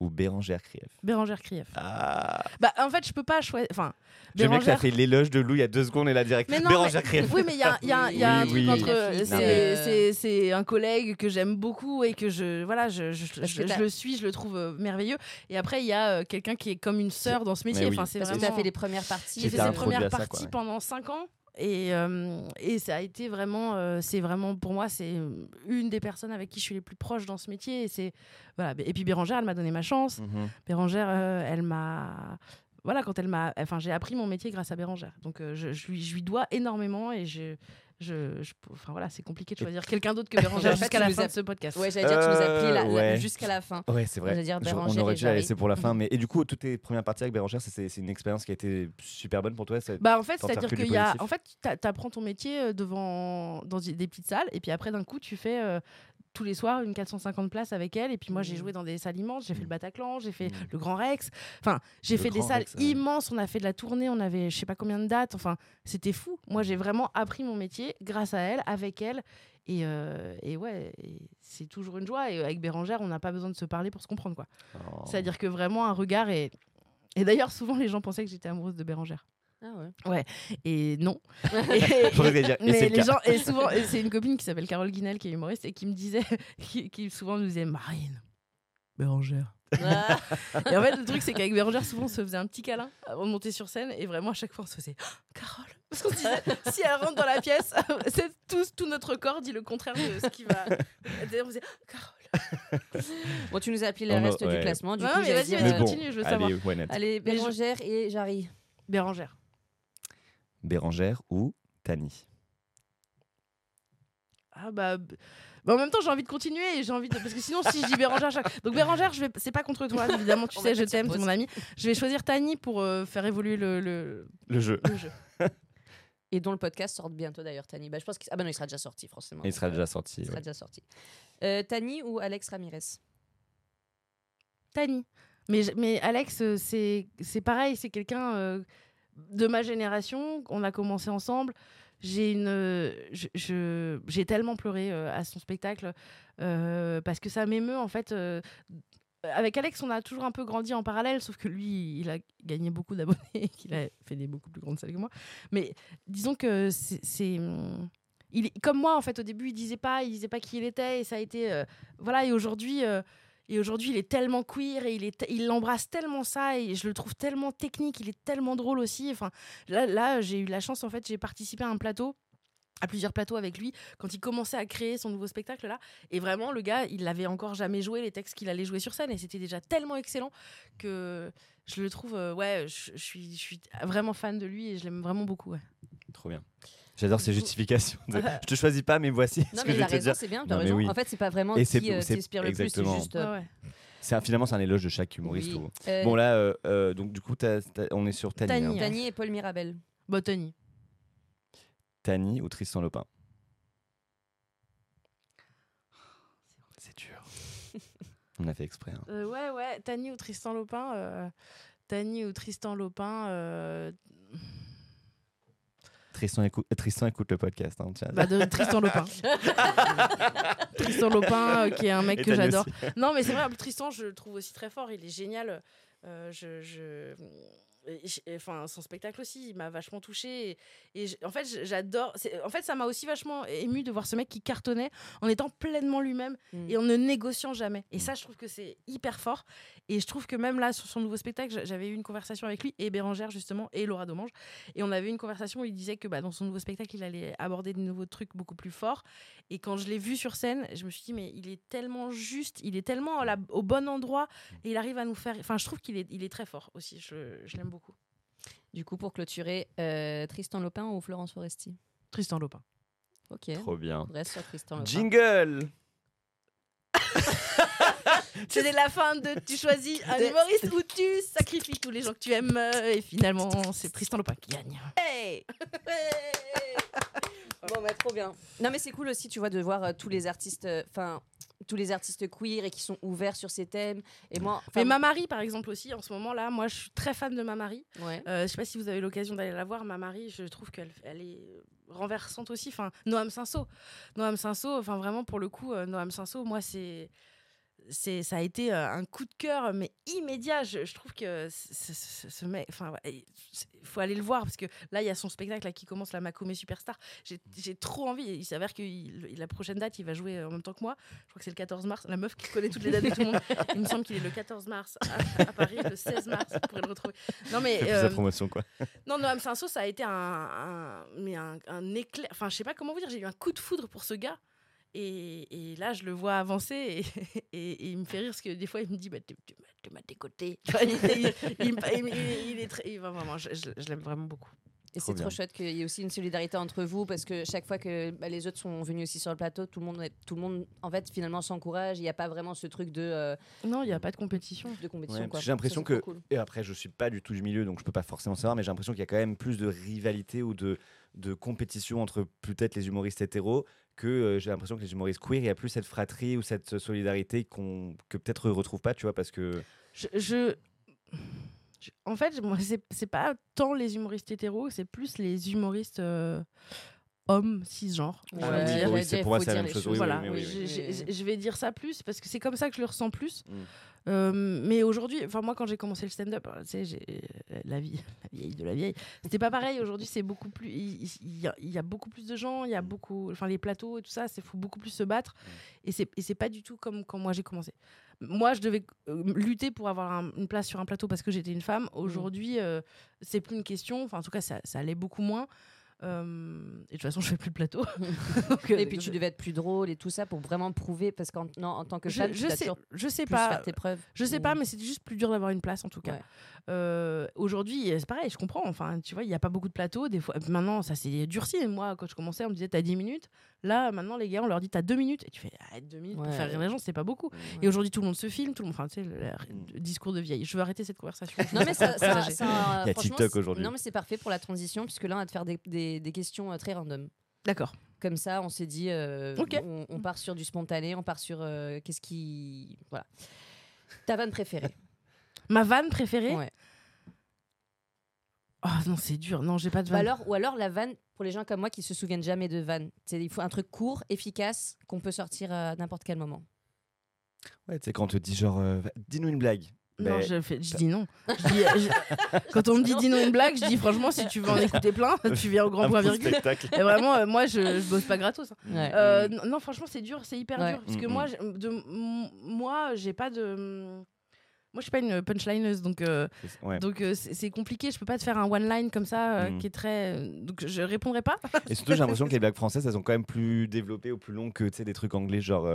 ou Bérangère Krief Bérangère Krief Ah bah en fait je peux pas choisir enfin Je mec, t'as Bérangère fait l'éloge de Lou il y a deux secondes et là direct. Mais non, Bérangère mais- Krief. Oui, mais il y a, il y a- il y a un truc oui. entre. La c'est- mais- un collègue que j'aime beaucoup et que je, voilà, je, je, que le suis, je le trouve euh, merveilleux. Et après, il y a euh, quelqu'un qui est comme une sœur dans ce métier. Mais oui. Enfin, c'est Parce que tu as fait les premières parties. J'ai fait introduit premières parties quoi, ouais. pendant 5 ans. Et, euh, et ça a été vraiment, euh, c'est vraiment pour moi, c'est une des personnes avec qui je suis les plus proches dans ce métier. Et, c'est, voilà. et puis Bérangère, elle m'a donné ma chance. Mhm. Bérangère, euh, elle m'a. Voilà, quand elle m'a. Enfin, j'ai appris mon métier grâce à Bérangère. Donc, je, je lui, je lui dois énormément et je. Je, je- enfin voilà, c'est compliqué de choisir quelqu'un d'autre que Bérangère En fait, jusqu'à tu la fin de ce podcast. Ouais, j'allais dire, tu nous as la- ouais. jusqu'à la fin. Ouais, c'est vrai. Dire, Je- on aurait et dû la Jarry. laisser pour la fin. Mais... Et du coup, toutes tes premières parties avec Bérangère, c'est c'est une expérience qui a été super bonne pour toi ça- Bah en fait, c'est-à-dire qu'il y a, en fait, t'a- t'apprends ton métier euh, devant dans des petites salles et puis après d'un coup tu fais euh, tous les soirs une 450 places avec elle et puis moi j'ai Mhm. joué dans des salles immenses, j'ai fait le Bataclan, j'ai fait Mhm. le Grand Rex, enfin j'ai fait des salles Rex, immenses, on a fait de la tournée, on avait je sais pas combien de dates, enfin c'était fou. Moi j'ai vraiment appris mon métier grâce à elle, avec elle et, euh, et ouais, c'est toujours une joie et avec Bérangère on n'a pas besoin de se parler pour se comprendre quoi. Oh. C'est-à-dire que vraiment un regard et et d'ailleurs souvent les gens pensaient que j'étais amoureuse de Bérangère. Ah ouais. Et non. Dire, et mais c'est le les gens, et souvent, c'est une copine qui s'appelle Carole Guinel, qui est humoriste, et qui me disait, qui, qui souvent nous disait Marine, Bérangère. Ah. Et en fait, le truc, c'est qu'avec Bérangère, souvent, on se faisait un petit câlin avant de monter sur scène, et vraiment, à chaque fois, on se faisait Oh, Carole. Parce qu'on se disait, si elle rentre dans la pièce, c'est tout, tout notre corps dit le contraire de ce qui va. On faisait Oh, Carole. Bon, tu nous as appelé le On a- reste ouais. du classement. Du Ouais, coup, mais vas-y, vas-y, euh, bon, continue, je veux allez, savoir. ouais. Allez, Bérangère et Jarry. Bérangère. Bérangère ou Tani? Ah bah. bah, en même temps, j'ai envie de continuer et j'ai envie de. Parce que sinon, si je dis Bérangère à chaque. Donc, Bérangère, je vais... c'est pas contre toi, évidemment, tu On sais, je t'aime, c'est mon ami. Je vais choisir Tani pour euh, faire évoluer le, le... Le jeu. le jeu. Et dont le podcast sort bientôt d'ailleurs, Tani. Bah, je pense qu'il... Ah bah non, il sera déjà sorti, forcément. Il sera déjà sorti. Il sera ouais. déjà sorti. Euh, Tani ou Alex Ramirez? Tani. Mais, mais Alex, euh, c'est c'est pareil, c'est quelqu'un euh, de ma génération. On a commencé ensemble. J'ai une, j'ai tellement pleuré euh, à son spectacle euh, parce que ça m'émeut en fait. euh, avec Alex, on a toujours un peu grandi en parallèle, sauf que lui, il a gagné beaucoup d'abonnés, qu'il a fait des beaucoup plus grandes salles que moi. Mais disons que c'est, il comme moi en fait. Au début, il disait pas, il disait pas qui il était, et ça a été, voilà. Et aujourd'hui. Et aujourd'hui, il est tellement queer et il est, il embrasse tellement ça et je le trouve tellement technique. Il est tellement drôle aussi. Enfin, là, j'ai eu la chance en fait, j'ai participé à un plateau, à plusieurs plateaux avec lui quand il commençait à créer son nouveau spectacle là. Et vraiment, le gars, il n'avait encore jamais joué les textes qu'il allait jouer sur scène et c'était déjà tellement excellent que je le trouve, euh, ouais, je, je suis, je suis vraiment fan de lui et je l'aime vraiment beaucoup. Ouais. Trop bien. J'adore ces justifications. de- Je te choisis pas, mais voici ce Non, que mais je il a vais te raison, dire. c'est bien, t'as mais raison. oui. En fait, c'est pas vraiment Et c'est- qui euh, t'inspire le plus, c'est juste. euh, Ouais, ouais. C'est un- finalement c'est un éloge de chaque humoriste. oui. ou- Euh, Bon là, euh, euh, donc du coup, on est sur Tani. Tani, hein. Tani et Paul Mirabel. Bah, Tony. Tani ou Tristan Lopin C'est dur. on a fait exprès. hein. Euh, ouais, ouais, Tani ou Tristan Lopin. euh, Tani ou Tristan Lopin. Tristan, écoute, Tristan écoute le podcast. hein. Bah de Tristan Lopin. Tristan Lopin, euh, qui est un mec Et que j'adore. Non, mais c'est vrai, Tristan, je le trouve aussi très fort. Il est génial. Euh, je, Enfin, son spectacle aussi, il m'a vachement touché. Et, en fait, j'adore. En fait, ça m'a aussi vachement ému de voir ce mec qui cartonnait en étant pleinement lui-même Mm. et en ne négociant jamais. Et ça, je trouve que c'est hyper fort. Et je trouve que même là, sur son nouveau spectacle, j'a- j'avais eu une conversation avec lui et Bérangère, justement, et Laura Domange. Et on avait une conversation où il disait que bah, dans son nouveau spectacle, il allait aborder de nouveaux trucs beaucoup plus forts. Et quand je l'ai vu sur scène, je me suis dit, mais il est tellement juste, il est tellement la- au bon endroit et il arrive à nous faire. Enfin, je trouve qu'il est, il est très fort aussi. Je, je l'aime beaucoup. Du coup, pour clôturer, euh, Tristan Lopin ou Florence Foresti? Tristan Lopin. Ok. Trop bien. On reste sur Tristan Lopin. Jingle C'était la fin de Tu choisis un humoriste ou tu sacrifies tous les gens que tu aimes. euh, Et finalement, c'est Tristan Lopin qui gagne. Hey Bon, bah, trop bien. Non, mais c'est cool aussi, tu vois, de voir euh, tous les artistes, euh, enfin, tous les artistes queer et qui sont ouverts sur ces thèmes. Et moi, Mais Mamari, par exemple, aussi, en ce moment-là, moi, je suis très fan de Mamari. ouais. Euh, je sais pas si vous avez l'occasion d'aller la voir, Mamari, je trouve qu'elle elle est renversante aussi. Enfin, Noam Sinso. Noam Sinso, enfin, vraiment, pour le coup, euh, Noam Sinso, moi, c'est. C'est, ça a été un coup de cœur, mais immédiat. Je, je trouve que ce, mec, enfin, il faut aller le voir parce que là, il y a son spectacle là, qui commence, la Macomé Superstar. J'ai, trop envie. Il s'avère que il- la prochaine date, il va jouer en même temps que moi. Je crois que c'est le 14 mars. La meuf qui connaît toutes les dates de tout le monde. Il me semble qu'il est le 14 mars à, à Paris, le 16 mars. Vous pourrez le retrouver. Non, mais. Euh, la promotion, quoi. non, Noam Sinso, ça a été un, un- mais un, un éclair. Enfin, je sais pas comment vous dire, j'ai eu un coup de foudre pour ce gars. Et, et là, je le vois avancer et, et- et il me fait rire parce que des fois, il me dit bah, Tu tu m'as- tu m'as décoté. Il, est très. il va vraiment, je, je- je l'aime vraiment beaucoup. Et c'est trop chouette qu'il y ait aussi une solidarité entre vous parce que chaque fois que bah, les autres sont venus aussi sur le plateau, tout le monde, est- tout le monde en fait, finalement s'encourage. Il n'y a pas vraiment ce truc de, euh, Non, il n'y a pas de compétition. de compétition. Ouais, quoi. J'ai l'impression que, cool. et après je suis pas du tout du milieu donc je peux pas forcément savoir, mais j'ai l'impression qu'il y a quand même plus de rivalité ou de, de compétition entre peut-être les humoristes hétéros que euh, j'ai l'impression que les humoristes queer, il y a plus cette fratrie ou cette solidarité qu'on que peut-être eux retrouvent pas, tu vois, parce que Je. en fait, moi, c'est pas tant les humoristes hétéros, c'est plus les humoristes euh, hommes cisgenres. Ouais, je Ah oui, dire. bah oui, j'allais c'est dire, pour moi faut c'est la dire même chose. Oui, oui, voilà, oui, oui, je, oui. je- je vais dire ça plus parce que c'est comme ça que je le ressens plus. Mm. Euh, mais aujourd'hui, enfin moi quand j'ai commencé le stand-up, euh, tu sais, j'ai euh, la vie, la vieille de la vieille, c'était pas pareil. Aujourd'hui, c'est beaucoup plus, il, y a, il y a beaucoup plus de gens, il y a beaucoup, enfin les plateaux et tout ça, c'est faut beaucoup plus se battre. Et c'est et c'est pas du tout comme quand moi j'ai commencé. Moi, je devais euh, lutter pour avoir un- une place sur un plateau parce que j'étais une femme. Aujourd'hui, euh, c'est plus une question. Enfin, en tout cas, ça, ça allait beaucoup moins. Euh, et de toute façon, je fais plus de plateau. Donc, euh, Et puis tu devais être plus drôle et tout ça pour vraiment prouver parce qu'en non, en tant que je, femme, je tu sais, je sais plus pas. faire tes preuves. Je sais Ou- pas, mais c'est juste plus dur d'avoir une place en tout cas. Ouais. Euh, Aujourd'hui, c'est pareil, je comprends. Enfin, tu vois, il n'y a pas beaucoup de plateaux. Des fois, maintenant, ça s'est durci. Moi, quand je commençais, on me disait t'as 10 minutes. Là, maintenant, les gars, on leur dit t'as 2 minutes. Et tu fais arrête 2 minutes Ouais. pour faire rire les gens, c'est pas beaucoup. Ouais. Et aujourd'hui, tout le monde se filme, tout le monde. Enfin, tu sais, le, le discours de vieille. Je veux arrêter cette conversation. Non mais ça, ça, Exagéré. ça, Il y a TikTok c'est- aujourd'hui. Non mais c'est parfait pour la transition puisque là on va te faire des, des- des questions euh, très random. D'accord. Comme ça, on s'est dit, euh, on, on part sur du spontané, on part sur euh, qu'est-ce qui, voilà. Ta vanne préférée Ma vanne préférée Ouais. Oh non, c'est dur. Non, j'ai pas de vanne. alors, ou alors la vanne pour les gens comme moi qui se souviennent jamais de vanne. C'est il faut un truc court, efficace, qu'on peut sortir à n'importe quel moment. Ouais, tu sais, quand on te dit genre, euh, dis-nous une blague. Non, Ben, je, fais, je dis non. Je dis- je- quand on me dit dis non une blague, je dis franchement, si tu veux en écouter plein, tu viens au grand un point virgule. spectacle. Et vraiment, euh, moi, je, je bosse pas gratos. hein. Ouais. Euh, non, non, franchement, c'est dur, c'est hyper Ouais. dur. Parce que Mm, moi, j'ai- de, moi, j'ai pas de. Moi, je suis pas une punchlineuse, donc euh, Ouais. donc euh, c'est compliqué. Je peux pas te faire un one line comme ça euh, Mm. qui est très. Donc je répondrai pas. Et surtout, j'ai l'impression que les blagues françaises, elles sont quand même plus développées ou plus longues que tu sais, des trucs anglais, genre.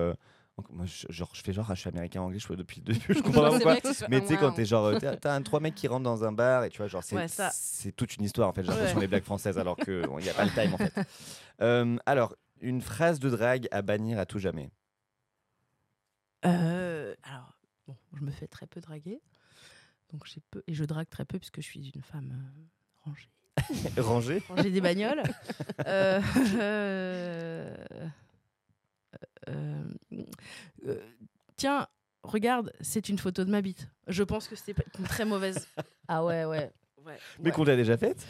Euh, moi, je, genre, je fais genre, ah, je suis américain anglais, je depuis le début, je comprends pas pourquoi. Mais tu sais, quand t'es genre, t'as un trois mecs qui rentrent dans un bar et tu vois, genre, c'est Ouais, ça. c'est toute une histoire en fait, j'ai l'impression, les blagues françaises, alors qu'il n'y a pas le time en fait. Euh, alors, une phrase de drague à bannir à tout jamais. Euh, alors, bon, je me fais très peu draguer. Donc j'ai peu. Et je drague très peu puisque je suis une femme euh, rangée. Rangé Ranger des bagnoles. Euh, euh, euh, tiens, regarde, c'est une photo de ma bite. Je pense que c'est une très mauvaise. Ah ouais, ouais. Ouais, Mais qu'on t'a déjà faite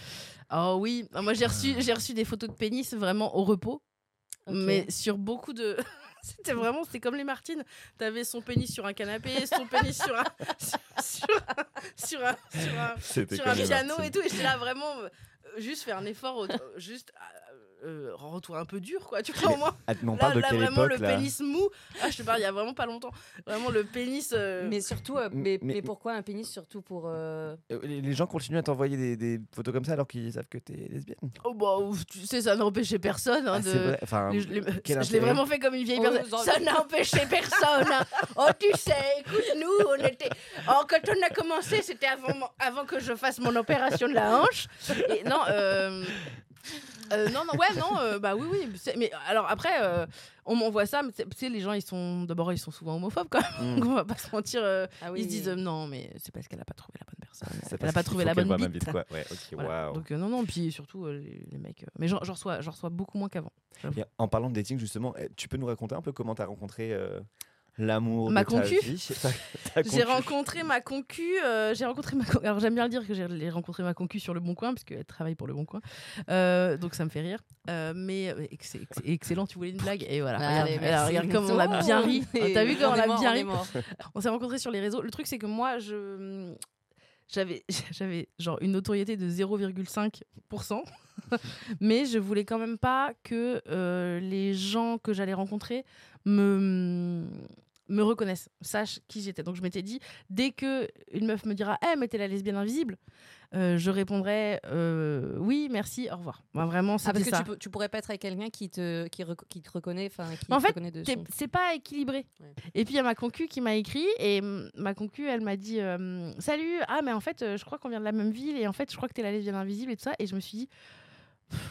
Oh oui, moi j'ai reçu, j'ai reçu des photos de pénis vraiment au repos, mais sur beaucoup de, C'était vraiment, c'était comme les Martines. T'avais son pénis sur un canapé, son pénis sur un, sur, sur un, sur un, sur un, C'était sur comme un les piano et tout. Et j'étais là vraiment, euh, juste faire un effort, juste euh, retour un peu dur, quoi. Tu vois, au moins. Ah, on Là, parle de là, quelle vraiment, époque le là pénis mou. Ah, je te parle, il y a vraiment pas longtemps. Vraiment, le pénis. euh, Mais surtout, euh, mais, mais- mais pourquoi un pénis surtout pour euh, les, les gens continuent à t'envoyer des, des photos comme ça alors qu'ils savent que t'es lesbienne. Oh, bah, ouf, tu sais, ça n'empêchait personne. hein, Ah, de... Enfin, Les- les- quel je l'ai vraiment fait comme une vieille Oh, personne. en- Ça n'a empêché personne. hein. Oh, tu sais, écoute, nous, on était. Oh, quand on a commencé, c'était avant, avant que je fasse mon opération de la hanche. Et non, euh, non, non, ouais, non, euh, bah oui, oui. Mais alors après, euh, on m'envoie ça, mais tu sais, les gens, ils sont. D'abord, ils sont souvent homophobes quand même. Mm. Donc, on va pas se mentir. euh, Ah oui, ils se disent euh, non, mais c'est parce qu'elle a pas trouvé la bonne personne. c'est Elle a pas trouvé la bonne bite. quoi. Ouais, ok, Voilà. waouh. Donc euh, non, non, puis surtout euh, les, les mecs. euh, Mais j'en reçois, reçois beaucoup moins qu'avant. En parlant de dating, justement, eh, tu peux nous raconter un peu comment t'as rencontré euh, l'amour Ma de concu ta J'ai rencontré ma concu. euh, j'ai rencontré ma. Alors j'aime bien le dire que j'ai rencontré ma concu sur le Bon Coin parce qu'elle travaille pour le Bon Coin. Euh, donc ça me fait rire. Euh, mais euh, ex- ex- excellent. Tu voulais une blague et voilà. regarde, Allez, alors, merci. regarde comme on a bien ri. T'as vu comme on est a mort, bien ri. On s'est rencontrés sur les réseaux. Le truc c'est que moi je j'avais j'avais genre une notoriété de 0,5%. mais je voulais quand même pas que euh, les gens que j'allais rencontrer me me reconnaissent, sachent qui j'étais. Donc je m'étais dit, dès que une meuf me dira, eh mais t'es la lesbienne invisible, euh, je répondrai, euh, oui, merci, au revoir. Moi, vraiment, Ah, c'était parce que tu, peux- tu pourrais pas être avec quelqu'un qui te, qui, qui te reconnaît, enfin, qui En te fait, reconnaît de T'es- son- C'est pas équilibré. Ouais. Et puis il y a ma concu qui m'a écrit et ma concu elle m'a dit euh, salut ah mais en fait je crois qu'on vient de la même ville et en fait je crois que t'es la lesbienne invisible et tout ça et je me suis dit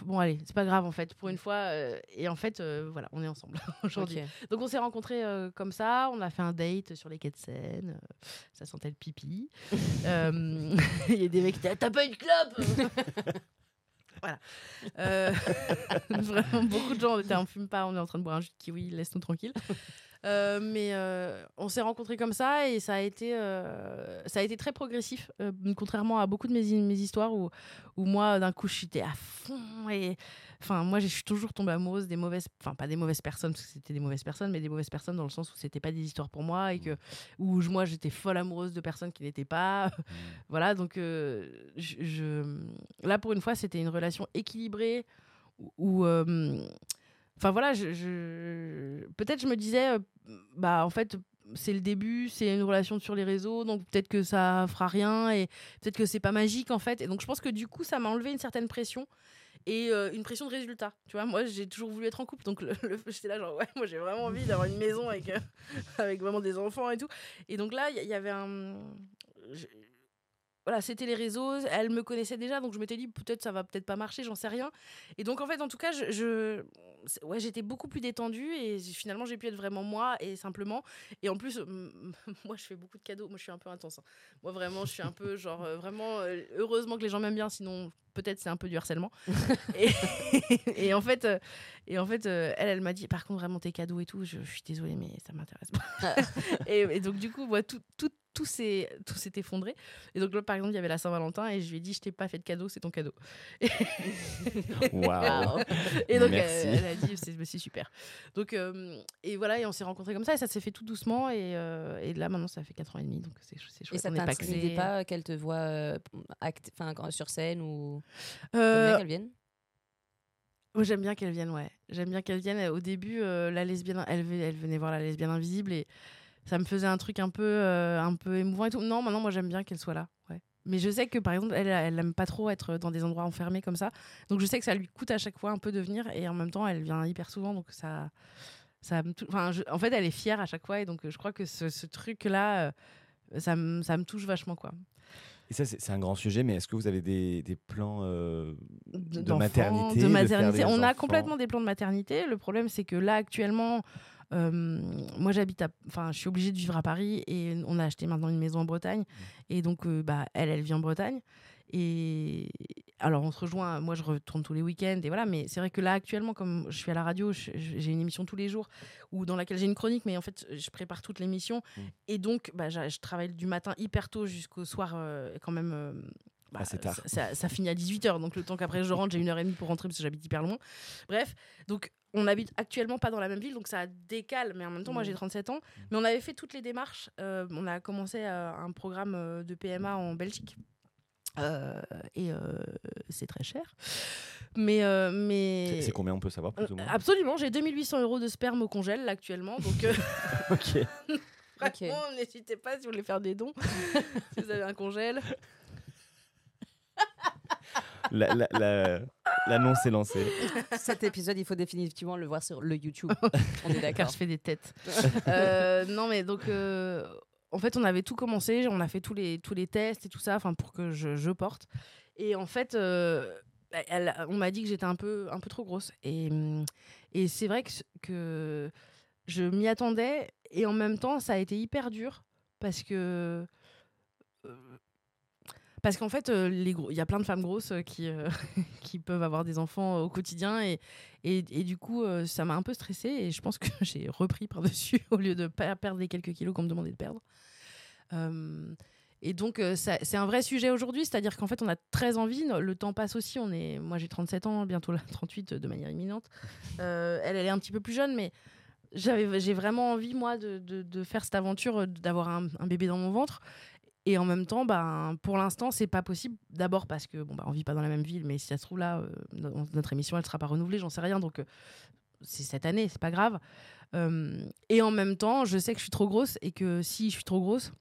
bon allez c'est pas grave en fait. Pour une fois euh, et en fait euh, voilà on est ensemble aujourd'hui. Donc on s'est rencontrés euh, comme ça. On a fait un date sur les quais de Seine. Ça sentait le pipi. Il y a des mecs qui disaient t'as pas une clope voilà. Vraiment beaucoup de gens on était on fume pas on est en train de boire un jus de kiwi laisse-nous tranquille mais euh, on s'est rencontrés comme ça et ça a été, euh, ça a été très progressif, euh, contrairement à beaucoup de mes, mes histoires où, où moi, d'un coup, j'étais à fond. Et enfin, moi, je suis toujours tombée amoureuse des mauvaises, enfin, pas des mauvaises personnes, parce que c'était des mauvaises personnes, mais des mauvaises personnes dans le sens où c'était pas des histoires pour moi et que, où je- moi, j'étais folle amoureuse de personnes qui n'étaient pas. voilà, donc, euh, je, je- là, pour une fois, c'était une relation équilibrée où. où, euh, Enfin voilà, je, peut-être je me disais, euh, bah en fait c'est le début, c'est une relation sur les réseaux, donc peut-être que ça fera rien et peut-être que c'est pas magique en fait. Et donc je pense que du coup ça m'a enlevé une certaine pression et euh, une pression de résultat. Tu vois, moi j'ai toujours voulu être en couple, donc le, j'étais là genre ouais, moi j'ai vraiment envie d'avoir une maison avec euh, avec vraiment des enfants et tout. Et donc là il y, avait un voilà, c'était les réseaux, elle me connaissait déjà, donc je m'étais dit peut-être ça va peut-être pas marcher, j'en sais rien. Et donc en fait, en tout cas, je, ouais, j'étais beaucoup plus détendue et finalement j'ai pu être vraiment moi et simplement. Et en plus, moi je fais beaucoup de cadeaux, moi je suis un peu intense. hein. Moi vraiment, je suis un peu genre euh, vraiment euh, heureusement que les gens m'aiment bien, sinon peut-être c'est un peu du harcèlement. et, et en fait, euh, et en fait, elle, elle m'a dit par contre vraiment tes cadeaux et tout, je, je suis désolée mais ça m'intéresse pas. et, et donc du coup, moi tout tout tout s'est tout s'est effondré. Et donc là, par exemple, il y avait la Saint-Valentin et je lui ai dit, je t'ai pas fait de cadeau, c'est ton cadeau. Waouh. Et donc Merci. elle, elle a dit, c'est c'est super. Donc euh, et voilà, et on s'est rencontrés comme ça et ça s'est fait tout doucement et, euh, et là maintenant ça fait 4 ans et demi, donc c'est c'est Et chouette. ça t'intimidait paxés. pas qu'elle te voit euh, sur scène ou Euh, qu'elle vienne? Moi, j'aime bien qu'elle vienne, ouais. J'aime bien qu'elle vienne. Au début, euh, la lesbienne, elle, elle venait voir la lesbienne invisible et ça me faisait un truc un peu, euh, un peu émouvant et tout. Non, maintenant, moi, j'aime bien qu'elle soit là. Ouais. Mais je sais que, par exemple, elle, elle aime pas trop être dans des endroits enfermés comme ça. Donc, je sais que ça lui coûte à chaque fois un peu de venir et en même temps, elle vient hyper souvent. Donc, ça. ça me enfin, je- en fait, elle est fière à chaque fois et donc, je crois que ce, ce truc-là, euh, ça, me- ça me touche vachement, quoi. Et ça, c'est un grand sujet, mais est-ce que vous avez des, des plans euh, de, maternité de On a complètement des plans de maternité. Le problème, c'est que là, actuellement, moi, j'habite. Enfin, je suis obligée de vivre à Paris et on a acheté maintenant une maison en Bretagne. Et donc, euh, bah, elle, elle vit en Bretagne. Et alors, on se rejoint. Moi, je retourne tous les week-ends et voilà. Mais c'est vrai que là, actuellement, comme je suis à la radio, j'ai une émission tous les jours ou dans laquelle j'ai une chronique, mais en fait, je prépare toute l'émission. Mm. Et donc, bah, je travaille du matin hyper tôt jusqu'au soir, euh, quand même. euh, bah, Assez tard. Ça, ça- ça finit à 18h, donc le temps qu'après je rentre, j'ai une heure et demie pour rentrer parce que j'habite hyper loin. Bref, donc on habite actuellement pas dans la même ville, donc ça décale, mais en même temps, moi j'ai 37 ans. Mais on avait fait toutes les démarches. euh, on a commencé euh, un programme euh, de PMA en Belgique. Euh, et euh, c'est très cher. Mais. euh, mais... C'est- combien on peut savoir plus ou moins? Absolument, j'ai 2800 euros de sperme au congèle là, actuellement. Donc, euh, Ok. vraiment, n'hésitez pas si vous voulez faire des dons. si vous avez un congèle. La- la- la- L'annonce est lancée. Cet épisode, il faut définitivement le voir sur le YouTube. On est Car d'accord. je fais des têtes. Euh, non, mais donc, euh, en fait, on avait tout commencé, on a fait tous les, tous les tests et tout ça, enfin, pour que je, je porte. Et en fait, euh, elle- on m'a dit que j'étais un peu, un peu trop grosse. Et, et c'est vrai que, que je m'y attendais, et en même temps, ça a été hyper dur parce que. euh, parce qu'en fait, euh, il y a plein de femmes grosses euh, qui, euh, qui peuvent avoir des enfants au quotidien et, du coup, ça m'a un peu stressée et je pense que j'ai repris par-dessus au lieu de per- perdre les quelques kilos qu'on me demandait de perdre. Et donc, c'est un vrai sujet aujourd'hui, c'est-à-dire qu'en fait, on a très envie, le temps passe aussi. On est, moi, j'ai 37 ans, bientôt là, 38 de manière imminente. Elle, elle est un petit peu plus jeune, mais j'ai vraiment envie, moi, de, faire cette aventure, d'avoir un bébé dans mon ventre. Et en même temps, ben, pour l'instant, c'est pas possible. D'abord parce que bon, bah, on vit pas dans la même ville, mais si ça se trouve là, euh, no- notre émission elle sera pas renouvelée, j'en sais rien. Donc euh, c'est cette année, c'est pas grave. Euh, et en même temps, je sais que je suis trop grosse et que si je suis trop grosse,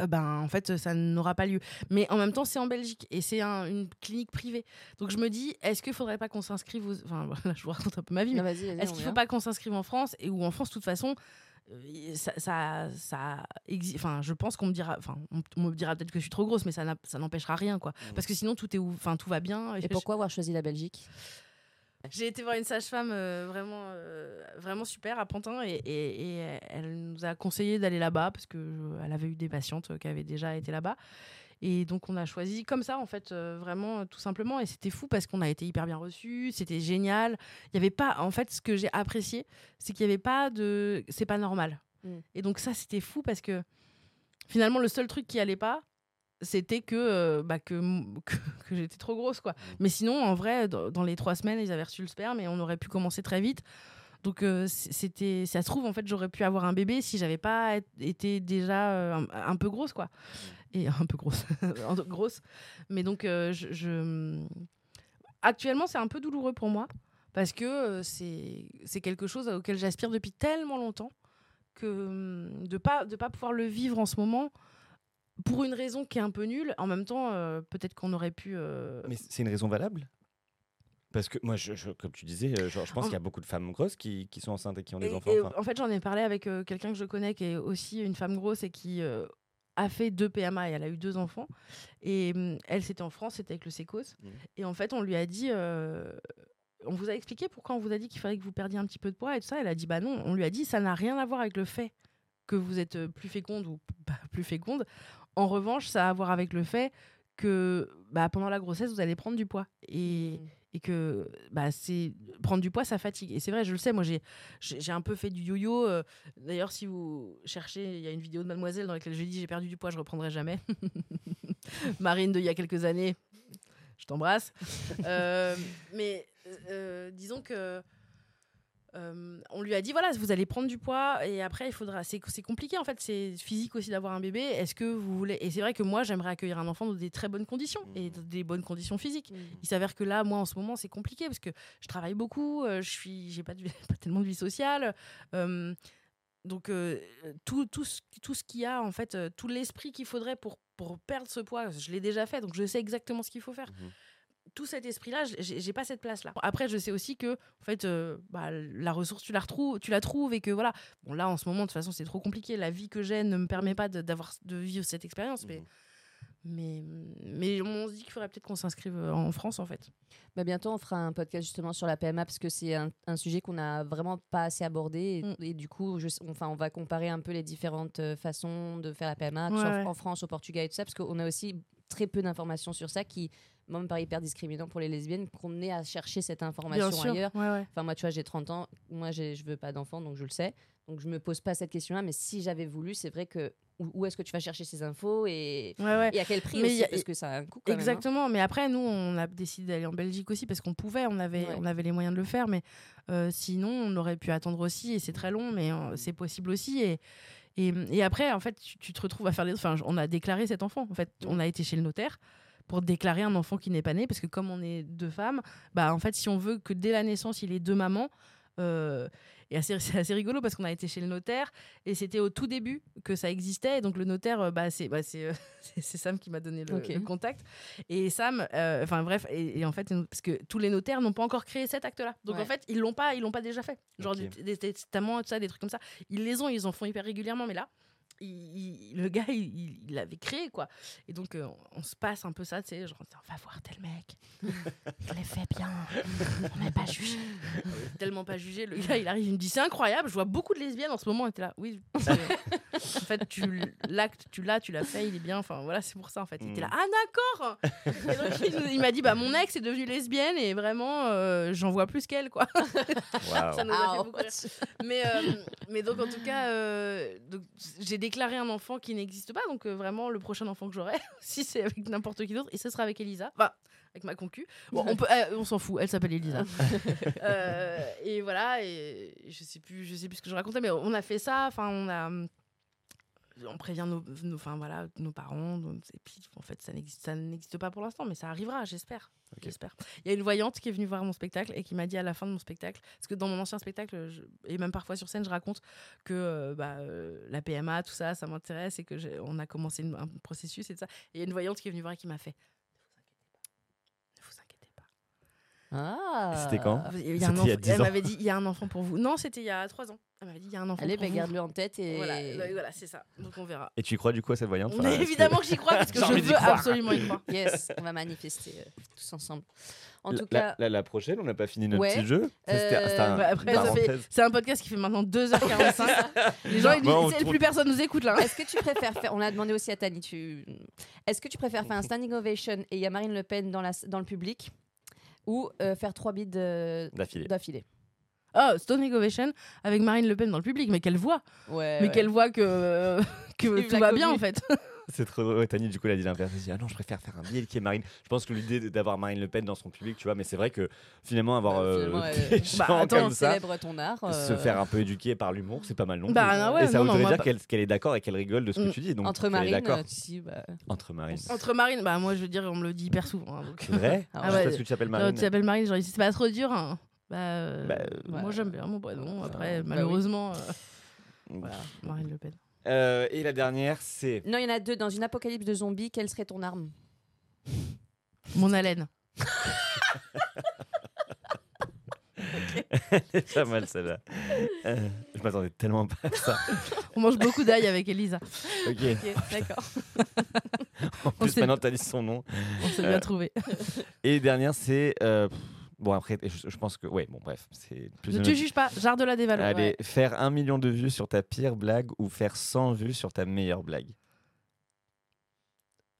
euh, ben en fait ça n'aura pas lieu. Mais en même temps, c'est en Belgique et c'est un- une clinique privée. Donc je me dis, est-ce qu'il faudrait pas qu'on s'inscrive aux... Enfin voilà, je vous raconte un peu ma vie. Vas-y, vas-y, est-ce qu'il faut pas qu'on s'inscrive en France et ou en France, de toute façon, ça, ça, ça enfin, je pense qu'on me dira, enfin, on, on me dira peut-être que je suis trop grosse, mais ça, ça n'empêchera rien, quoi. Parce que sinon, tout est, ou- enfin, tout va bien. Et pourquoi avoir choisi la Belgique? J'ai été voir une sage-femme euh, vraiment, euh, vraiment super à Pantin et, et- et elle nous a conseillé d'aller là-bas parce que elle avait eu des patientes euh, qui avaient déjà été là-bas. Et donc on a choisi comme ça en fait, euh, vraiment euh, tout simplement. Et c'était fou parce qu'on a été hyper bien reçus, c'était génial. Il y avait pas, en fait, ce que j'ai apprécié, c'est qu'il y avait pas de, c'est pas normal. Mm. Et donc ça c'était fou parce que finalement le seul truc qui allait pas, c'était que, euh, bah, que, que, que j'étais trop grosse quoi. Mais sinon en vrai dans, dans les trois semaines ils avaient reçu le sperme et on aurait pu commencer très vite. Donc euh, c'était, ça se trouve en fait j'aurais pu avoir un bébé si j'avais pas été déjà euh, un, un peu grosse quoi. Et un peu grosse, grosse. Mais donc euh, je, je- actuellement c'est un peu douloureux pour moi parce que c'est c'est quelque chose auquel j'aspire depuis tellement longtemps que hum, de pas de pas pouvoir le vivre en ce moment pour une raison qui est un peu nulle. En même temps, peut-être qu'on aurait pu. Mais c'est une raison valable? Parce que moi, je, je- comme tu disais, euh, je pense En- qu'il y a beaucoup de femmes grosses qui, qui sont enceintes et qui ont des Et- enfants. et enfin. en fait, j'en ai parlé avec euh, quelqu'un que je connais qui est aussi une femme grosse et qui euh, a fait deux PMA et elle a eu deux enfants. Et hum, elle, c'était en France, c'était avec le Sécos. Mhm. Et en fait, on lui a dit. on vous a expliqué pourquoi on vous a dit qu'il fallait que vous perdiez un petit peu de poids et tout ça. Elle a dit bah non. On lui a dit ça n'a rien à voir avec le fait que vous êtes plus féconde ou pas plus féconde. En revanche, ça a à voir avec le fait que bah, pendant la grossesse, vous allez prendre du poids. Et, et que bah, c'est prendre du poids ça fatigue. Et c'est vrai je le sais moi j'ai j'ai j'ai un peu fait du yo-yo euh, d'ailleurs si vous cherchez il y a une vidéo de mademoiselle dans laquelle je dis j'ai perdu du poids je reprendrai jamais. Marine de il y a quelques années je t'embrasse. Euh, mais euh, disons que euh, on lui a dit voilà vous allez prendre du poids et après il faudra c'est c'est compliqué en fait c'est physique aussi d'avoir un bébé. Est-ce que vous voulez et c'est vrai que moi j'aimerais accueillir un enfant dans des très bonnes conditions et dans des bonnes conditions physiques. Il s'avère que là moi en ce moment c'est compliqué parce que je travaille beaucoup euh, je suis j'ai pas, de- pas tellement de vie sociale euh, donc euh, tout, tout ce, tout ce qu'il y a en fait tout l'esprit qu'il faudrait pour pour perdre ce poids je l'ai déjà fait donc je sais exactement ce qu'il faut faire tout cet esprit-là, j'ai pas cette place-là. Après, je sais aussi que, en fait, euh, bah, la ressource, tu la retrouves, tu la trouves et que voilà. Bon, là, en ce moment, de toute façon, c'est trop compliqué. La vie que j'ai ne me permet pas de- d'avoir de vivre cette expérience. Mais, mais, mais on se dit qu'il faudrait peut-être qu'on s'inscrive euh, en France, en fait. Bah, bientôt, on fera un podcast justement sur la PMA parce que c'est un, un sujet qu'on n'a vraiment pas assez abordé. Mm. Et, et du coup, je, enfin, on va comparer un peu les différentes euh, façons de faire la PMA, que ce Ouais, soit ouais. en France, au Portugal et tout ça, parce qu'on a aussi très peu d'informations sur ça qui moi, me paraît hyper discriminant pour les lesbiennes qu'on ait à chercher cette information ailleurs. Ouais, ouais. Enfin, moi, tu vois, j'ai 30 ans. Moi, je veux pas d'enfant, donc je le sais. Donc, je me pose pas cette question-là. Mais si j'avais voulu, c'est vrai que où, est-ce que tu vas chercher ces infos et, Ouais, ouais. et à quel prix Mais aussi, a- Parce que ça a un coût quand même, hein. Exactement, mais après nous on a décidé d'aller en Belgique aussi parce qu'on pouvait, on avait, Ouais. on avait les moyens de le faire, mais euh, sinon on aurait pu attendre aussi et c'est très long, mais euh, c'est possible aussi et, et, et après en fait tu, tu te retrouves à faire les, enfin on a déclaré cet enfant, en fait on a été chez le notaire pour déclarer un enfant qui n'est pas né parce que comme on est deux femmes, bah en fait si on veut que dès la naissance il ait deux mamans euh, et assez- c'est assez rigolo parce qu'on a été chez le notaire et c'était au tout début que ça existait. Et donc le notaire, euh, bah, c'est bah, c'est, euh, c'est- Sam qui m'a donné le, contact. Et Sam, euh, enfin bref, et, et en fait, parce que tous les notaires n'ont pas encore créé cet acte-là. Donc Ouais. en fait, ils l'ont pas, ils l'ont pas déjà fait. Genre des testaments, tout ça, des trucs comme ça. Ils les ont, ils en font hyper régulièrement, mais là. Il- il- le gars, il- l'avait créé, quoi. Et donc, euh, on se passe un peu ça, tu sais, genre, on va voir tel mec. Il les fait bien. On n'est pas jugé. Tellement pas jugé. Le gars, il arrive, il me dit, c'est incroyable, je vois beaucoup de lesbiennes en ce moment. On était là, oui. en fait, tu l'acte, tu l'as, tu l'as fait, il est bien. Enfin, voilà, c'est pour ça, en fait. Il était là, ah, d'accord. Et donc, il, m'a dit, bah, mon ex est devenue lesbienne et vraiment, euh, j'en vois plus qu'elle, quoi. Ça nous a fait Ah, beaucoup rire. Mais, euh, mais donc, en tout cas, j'ai déclaré un enfant qui n'existe pas. Donc, euh, vraiment, le prochain enfant que j'aurai, si c'est avec n'importe qui d'autre, et ce sera avec Elisa. Enfin, avec ma concu. Bon, on, peut, euh, on s'en fout, elle s'appelle Elisa. Euh, et voilà, et je sais plus, je sais plus ce que je racontais, mais on a fait ça. Enfin, on a. On prévient nos, nos- enfin, voilà, nos parents. donc, Et puis, en fait, ça n'existe, pas pour l'instant, mais ça arrivera, j'espère. J'espère. Il y a une voyante qui est venue voir mon spectacle et qui m'a dit à la fin de mon spectacle, parce que dans mon ancien spectacle, je- et même parfois sur scène, je raconte que euh, bah, euh, la PMA, tout ça, ça m'intéresse et que on a commencé une- un processus et tout ça. Et il y a une voyante qui est venue voir et qui m'a fait Ne vous inquiétez pas. Ah. C'était quand? Il y a un C'était il y a enfant- 10 Elle m'avait dit il y a un enfant pour vous. Non, c'était il y a trois ans. Elle m'avait dit il y a un enfant Allez, bah, garde-le en tête et. Voilà, bah, voilà, c'est ça. Donc on verra. Et tu y crois du coup à cette voyante? Enfin, évidemment que j'y crois parce que je veux absolument y croire. Yes, on va manifester euh, tous ensemble. En La- tout cas, la, la prochaine, on n'a pas fini notre Ouais. petit jeu. Euh, Bah, c'est un podcast qui fait maintenant 2h45. Les gens, ils disent Bah, plus personne nous écoute là. est-ce que tu préfères faire. On l'a demandé aussi à Tani. Tu... Est-ce que tu préfères faire un standing ovation et il y a Marine Le Pen dans, la... dans le public ou euh, faire trois bides euh, D'affilée? D'affilée Oh, Stone Ovation avec Marine Le Pen dans le public. Mais qu'elle voit. Ouais. mais ouais. qu'elle voit que, que Vive tout va bien en fait. C'est trop. Ouais, Tani, du coup, elle a dit l'inverse. Elle a dit Ah non, je préfère faire un biais qui est Marine. Je pense que l'idée d'avoir Marine Le Pen dans son public, tu vois, mais c'est vrai que finalement, avoir Bah, euh, finalement, des elle- gens Bah, attends, comme ça, ton art. se euh, faire un peu éduquer par l'humour, c'est pas mal non plus. Bah, non, ouais, et ça non, non, voudrait moi, dire bah- qu'elle qu'elle est d'accord et qu'elle rigole de ce que Mm. tu dis. Donc, Entre Marine, euh, si, bah, Entre Marine. Entre Marine, bah moi je veux dire, on me le dit hyper souvent. hein, donc. Vrai Ah ouais. Parce que tu t'appelles Non, Marine. tu t'appelles Marine, genre, c'est pas trop dur. hein. Bah, euh, Bah, moi ouais. j'aime bien mon prénom. Bah, Après, oui. malheureusement, euh, voilà, Marine Le Pen. Euh, et la dernière, c'est. Non, il y en a deux. Dans une apocalypse de zombies, quelle serait ton arme? Mon haleine. C'est pas mal celle-là. Euh, je m'attendais tellement pas à ça. On mange beaucoup d'ail avec Elisa. Ok. D'accord. En plus, maintenant, t'as dit son nom. On s'est Euh, bien trouvé. Et dernière, c'est. Bon, après, je, je pense que. Ouais, bon, bref. C'est plus Ne te juge pas, jarre de la dévaleur. Allez, faire un million de vues sur ta pire blague ou faire 100 vues sur ta meilleure blague?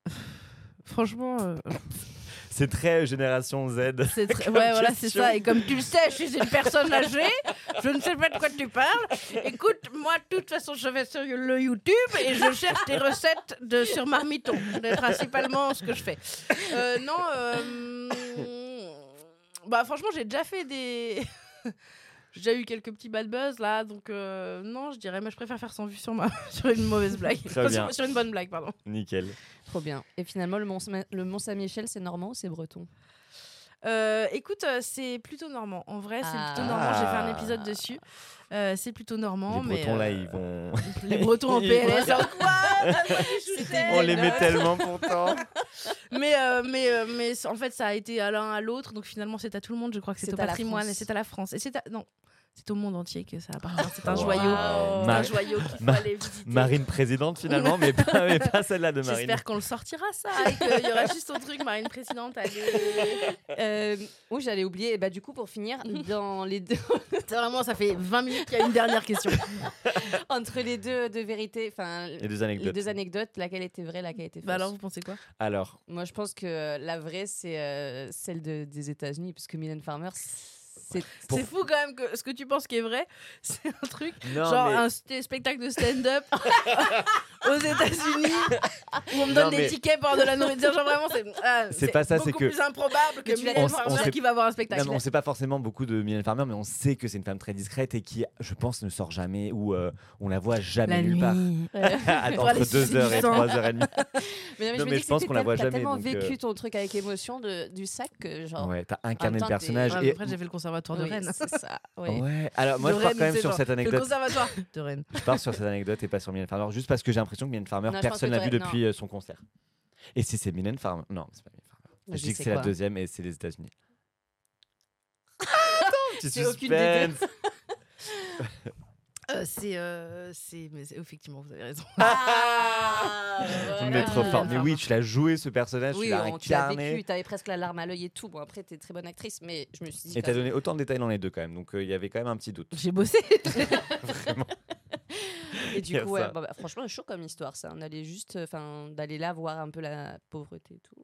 Franchement, euh, C'est très génération Z. c'est très... Ouais, voilà, c'est question. ça. Et comme tu le sais, je suis une personne âgée. Je ne sais pas de quoi tu parles. Écoute, moi, de toute façon, je vais sur le YouTube et je cherche des recettes de sur Marmiton. C'est principalement ce que je fais. Euh, non, euh, bah franchement, j'ai déjà fait des. J'ai déjà eu quelques petits bad buzz là, donc euh, non, je dirais, mais je préfère faire sans vue sur, ma... sur une mauvaise blague. Très Enfin, bien. Sur, sur une bonne blague, pardon. Nickel. Trop bien. Et finalement, le Mont, le Mont Saint-Michel, c'est normand ou c'est breton? Euh, écoute, euh, c'est plutôt normand. En vrai, c'est plutôt Ah. normand. J'ai fait un épisode dessus. Euh, c'est plutôt normand. les mais, Bretons, là, ils vont. Les Bretons en PLS. en quoi On les met tellement contents. Mais, euh, mais, euh, mais en fait, ça a été à l'un à l'autre. Donc finalement, c'est à tout le monde. Je crois que c'est au patrimoine et c'est à la France. Et c'est à... Non. C'est au monde entier que ça appartient. C'est un Wow. joyau. C'est un joyau qu'il faut Ma- aller visiter. Marine présidente finalement, mais pas, mais pas celle-là de Marine. J'espère qu'on le sortira ça et qu'il y aura juste un truc Marine présidente. Allez. Euh, oui, j'allais oublier. Et bah, du coup, pour finir, dans les deux, vraiment, ça fait 20 minutes qu'il y a une dernière question. entre les deux de vérité, enfin, Les deux les anecdotes. deux anecdotes, laquelle était vraie, laquelle était fausse Bah alors, vous pensez quoi? Alors, Moi, je pense que euh, la vraie, c'est euh, celle de- des États-Unis, parce que Mylène Farmer, c'est. Pour- C'est fou quand même que ce que tu penses qui est vrai, c'est un truc non, genre mais- un spectacle de stand-up aux États-Unis où on me Non, donne mais- des tickets pour de la nourriture. Genre vraiment, c'est ah, C'est pas ça, c'est beaucoup que- plus improbable que Mylène Farmer sait- qui va voir un Non, spectacle. mais on sait pas forcément beaucoup de Mylène Farmer, mais on sait que c'est une femme très discrète et qui, je pense, ne sort jamais ou euh, on la voit jamais la nulle nuit. part. Aller Entre 2h et sucer du sang. 3h30. Mais, non, Non, mais je mais je pense qu'on la voit t'as jamais, tellement donc, vécu euh, ton truc avec émotion du sac que genre. Ouais, t'as incarné le personnage. Ouais. Après, j'ai fait le conservatoire de Oui, Rennes. c'est ça. oui. Ouais. Alors moi, De je pars Rennes, quand même sur genre cette Le anecdote. conservatoire de Rennes. Je pars sur cette anecdote et pas sur Mylène Farmer, juste parce que j'ai l'impression que Mylène Farmer, Non, personne l'a vu toi- depuis euh, son concert. Et si c'est Mylène Farmer Non, c'est pas Mylène Farmer. Je Je dis que c'est la deuxième et c'est les États-Unis. Petit C'est aucune suspense. Euh, c'est, euh, c'est, mais c'est- effectivement, vous avez raison. Ah, Mais voilà. trop fort. Mais oui, tu l'as joué ce personnage, Oui, tu l'as on- tu l'as incarné. t'avais presque la larme à l'œil et tout. Bon, après, t'es très bonne actrice, mais je me suis dit. Et t'as donné autant de détails dans les deux quand même, donc euh, il y avait quand même un petit doute. J'ai bossé. Et du coup, ouais, ça. bah, bah, franchement, chaud comme histoire, ça. On allait juste, enfin, d'aller là voir un peu la pauvreté et tout.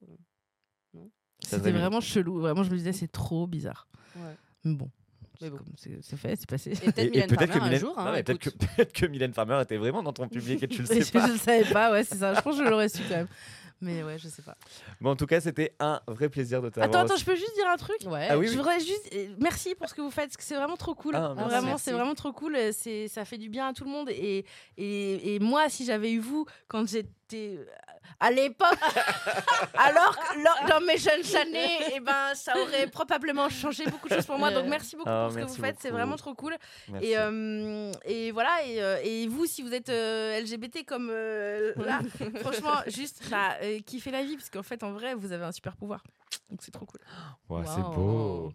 C'était vraiment chelou. Vraiment, je me disais, c'est trop bizarre. Ouais. Mais bon. Bon. C'est fait, c'est passé. Et peut-être que un Mylène, jour. hein, non, mais peut-être que, écoute. peut-être que Mylène Farmer était vraiment dans ton public et tu le je, sais pas. je le savais pas, ouais, c'est ça. Je pense que je l'aurais su quand même. Mais ouais, je sais pas. Bon, en tout cas, c'était un vrai plaisir de t'avoir. Attends, attends, je peux juste dire un truc? Ouais. Ah oui, Je voudrais juste euh, merci pour ce que vous faites, parce que c'est vraiment trop cool. Ah, merci. vraiment, c'est vraiment trop cool. euh, C'est, ça fait du bien à tout le monde. Et, et, et moi, si j'avais eu vous quand j'étais euh, à l'époque, alors que dans mes jeunes années, et ben, ça aurait probablement changé beaucoup de choses pour moi. Donc merci beaucoup Ah, pour ce que vous faites. C'est vraiment trop cool. Et, euh, et voilà, et, euh, et vous, si vous êtes euh, LGBT comme euh, là, franchement, juste bah, kiffez la vie, parce qu'en fait, en vrai, vous avez un super pouvoir. Donc c'est trop cool. C'est beau.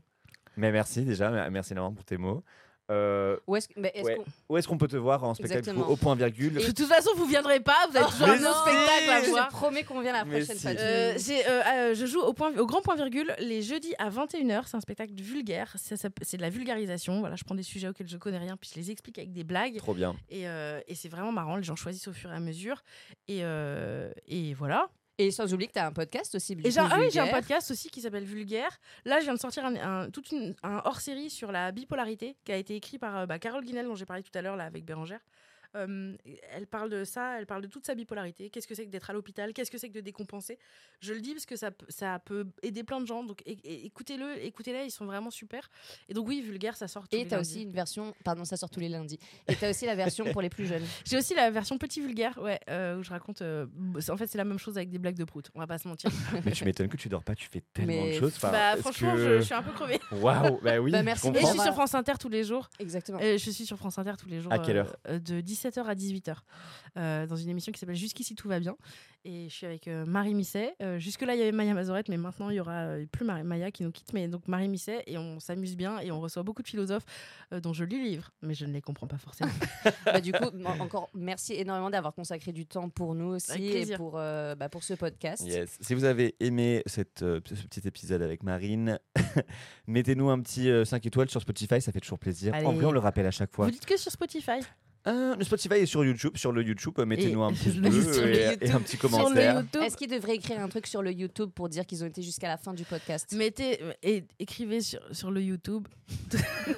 Mais merci déjà, merci énormément pour tes mots. Euh, Où est-ce Ouais. qu'on- peut te voir en spectacle Exactement. au point virgule De toute façon, vous viendrez pas, vous avez toujours mais un autre spectacle à Je voir. promets qu'on vient la prochaine si. fois. Euh, euh, euh, je joue au, point, au grand point virgule les jeudis à 21h. C'est un spectacle vulgaire. C'est de la vulgarisation. Voilà, je prends des sujets auxquels je connais rien, puis je les explique avec des blagues. Trop bien. Et, euh, et c'est vraiment marrant. Les gens choisissent au fur et à mesure. Et, euh, et voilà. Et sans oublier que t'as un podcast aussi. Et j'ai, un- ah oui, j'ai un podcast aussi qui s'appelle Vulgaire. Là, je viens de sortir un, un- toute une- un hors-série sur la bipolarité qui a été écrit par euh, bah, Carole Guinel, dont j'ai parlé tout à l'heure là avec Bérangère. Euh, elle parle de ça, elle parle de toute sa bipolarité. Qu'est-ce que c'est que d'être à l'hôpital? Qu'est-ce que c'est que de décompenser? Je le dis parce que ça, peut- ça peut aider plein de gens. Donc écoutez-le, écoutez-les, ils sont vraiment super. Et donc oui, Vulgaire, ça sort tous Et les t'as lundis. aussi une version. Pardon, ça sort tous les lundis. Et t'as aussi la version pour les plus jeunes. J'ai aussi la version petit vulgaire, ouais, euh, où je raconte. euh, c'est- en fait, c'est la même chose avec des blagues de prout. On va pas se mentir. Mais tu m'étonnes que tu dors pas, tu fais tellement Mais- de choses. Enfin, bah franchement, que- je, je suis un peu crevée. Waouh, bah oui, Bah, je merci. Et je suis sur France Inter tous les jours. Exactement. Euh, je suis sur France Inter tous les jours. À quelle heure? euh, De 17h à 18h. euh, dans une émission qui s'appelle Jusqu'ici tout va bien. Et je suis avec euh, Marie Misset. Euh, Jusque-là, il y avait Maya Mazorette, mais maintenant, il y aura euh, plus Maya qui nous quitte, mais donc Marie Misset. Et on s'amuse bien et on reçoit beaucoup de philosophes euh, dont je lis les livres, mais je ne les comprends pas forcément. Bah, du coup, en- encore merci énormément d'avoir consacré du temps pour nous aussi et pour, euh, bah, pour ce podcast. Yes. Si vous avez aimé cette, euh, ce petit épisode avec Marine, mettez-nous un petit euh, 5 étoiles sur Spotify, ça fait toujours plaisir. En vrai, on le rappelle à chaque fois. Vous dites que sur Spotify Euh, le Spotify est sur YouTube. Sur le YouTube, euh, mettez-nous Et- un pouce le- bleu et, un petit commentaire. Est-ce qu'ils devraient écrire un truc sur le YouTube pour dire qu'ils ont été jusqu'à la fin du podcast? Mettez et écrivez sur, sur le YouTube.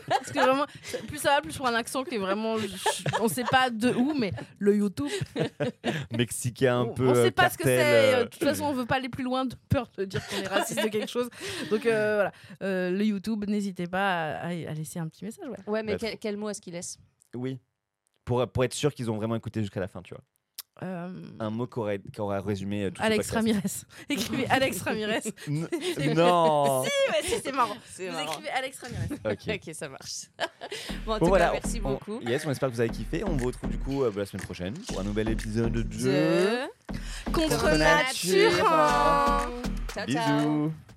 Parce que vraiment, plus ça va, plus pour un accent qui est vraiment. je- on sait pas de où, mais le YouTube. Mexicain un peu. on sait euh, pas ce que c'est. euh, De toute façon, on veut pas aller plus loin de peur de dire qu'on est raciste de quelque chose. Donc euh, voilà, Euh, le YouTube, n'hésitez pas à, à laisser un petit message. Ouais. Ouais, mais Bah, quel, quel mot est-ce qu'ils laissent Oui. Pour, pour être sûr qu'ils ont vraiment écouté jusqu'à la fin, tu vois. Euh, Un mot qui aurait, qui aurait résumé euh, tout Alex. Ramirez. Écrivez Alex Ramirez. Non Si, ouais, si, c'est marrant. Vous marrant. écrivez Alex Ramirez. Ok. Ok, ça marche. bon, en Bon, tout voilà, cas, merci on- beaucoup. Yes, on espère que vous avez kiffé. On vous retrouve du coup euh, la semaine prochaine pour un nouvel épisode de... De... Contre Contre nature. nature. Ciao, ciao.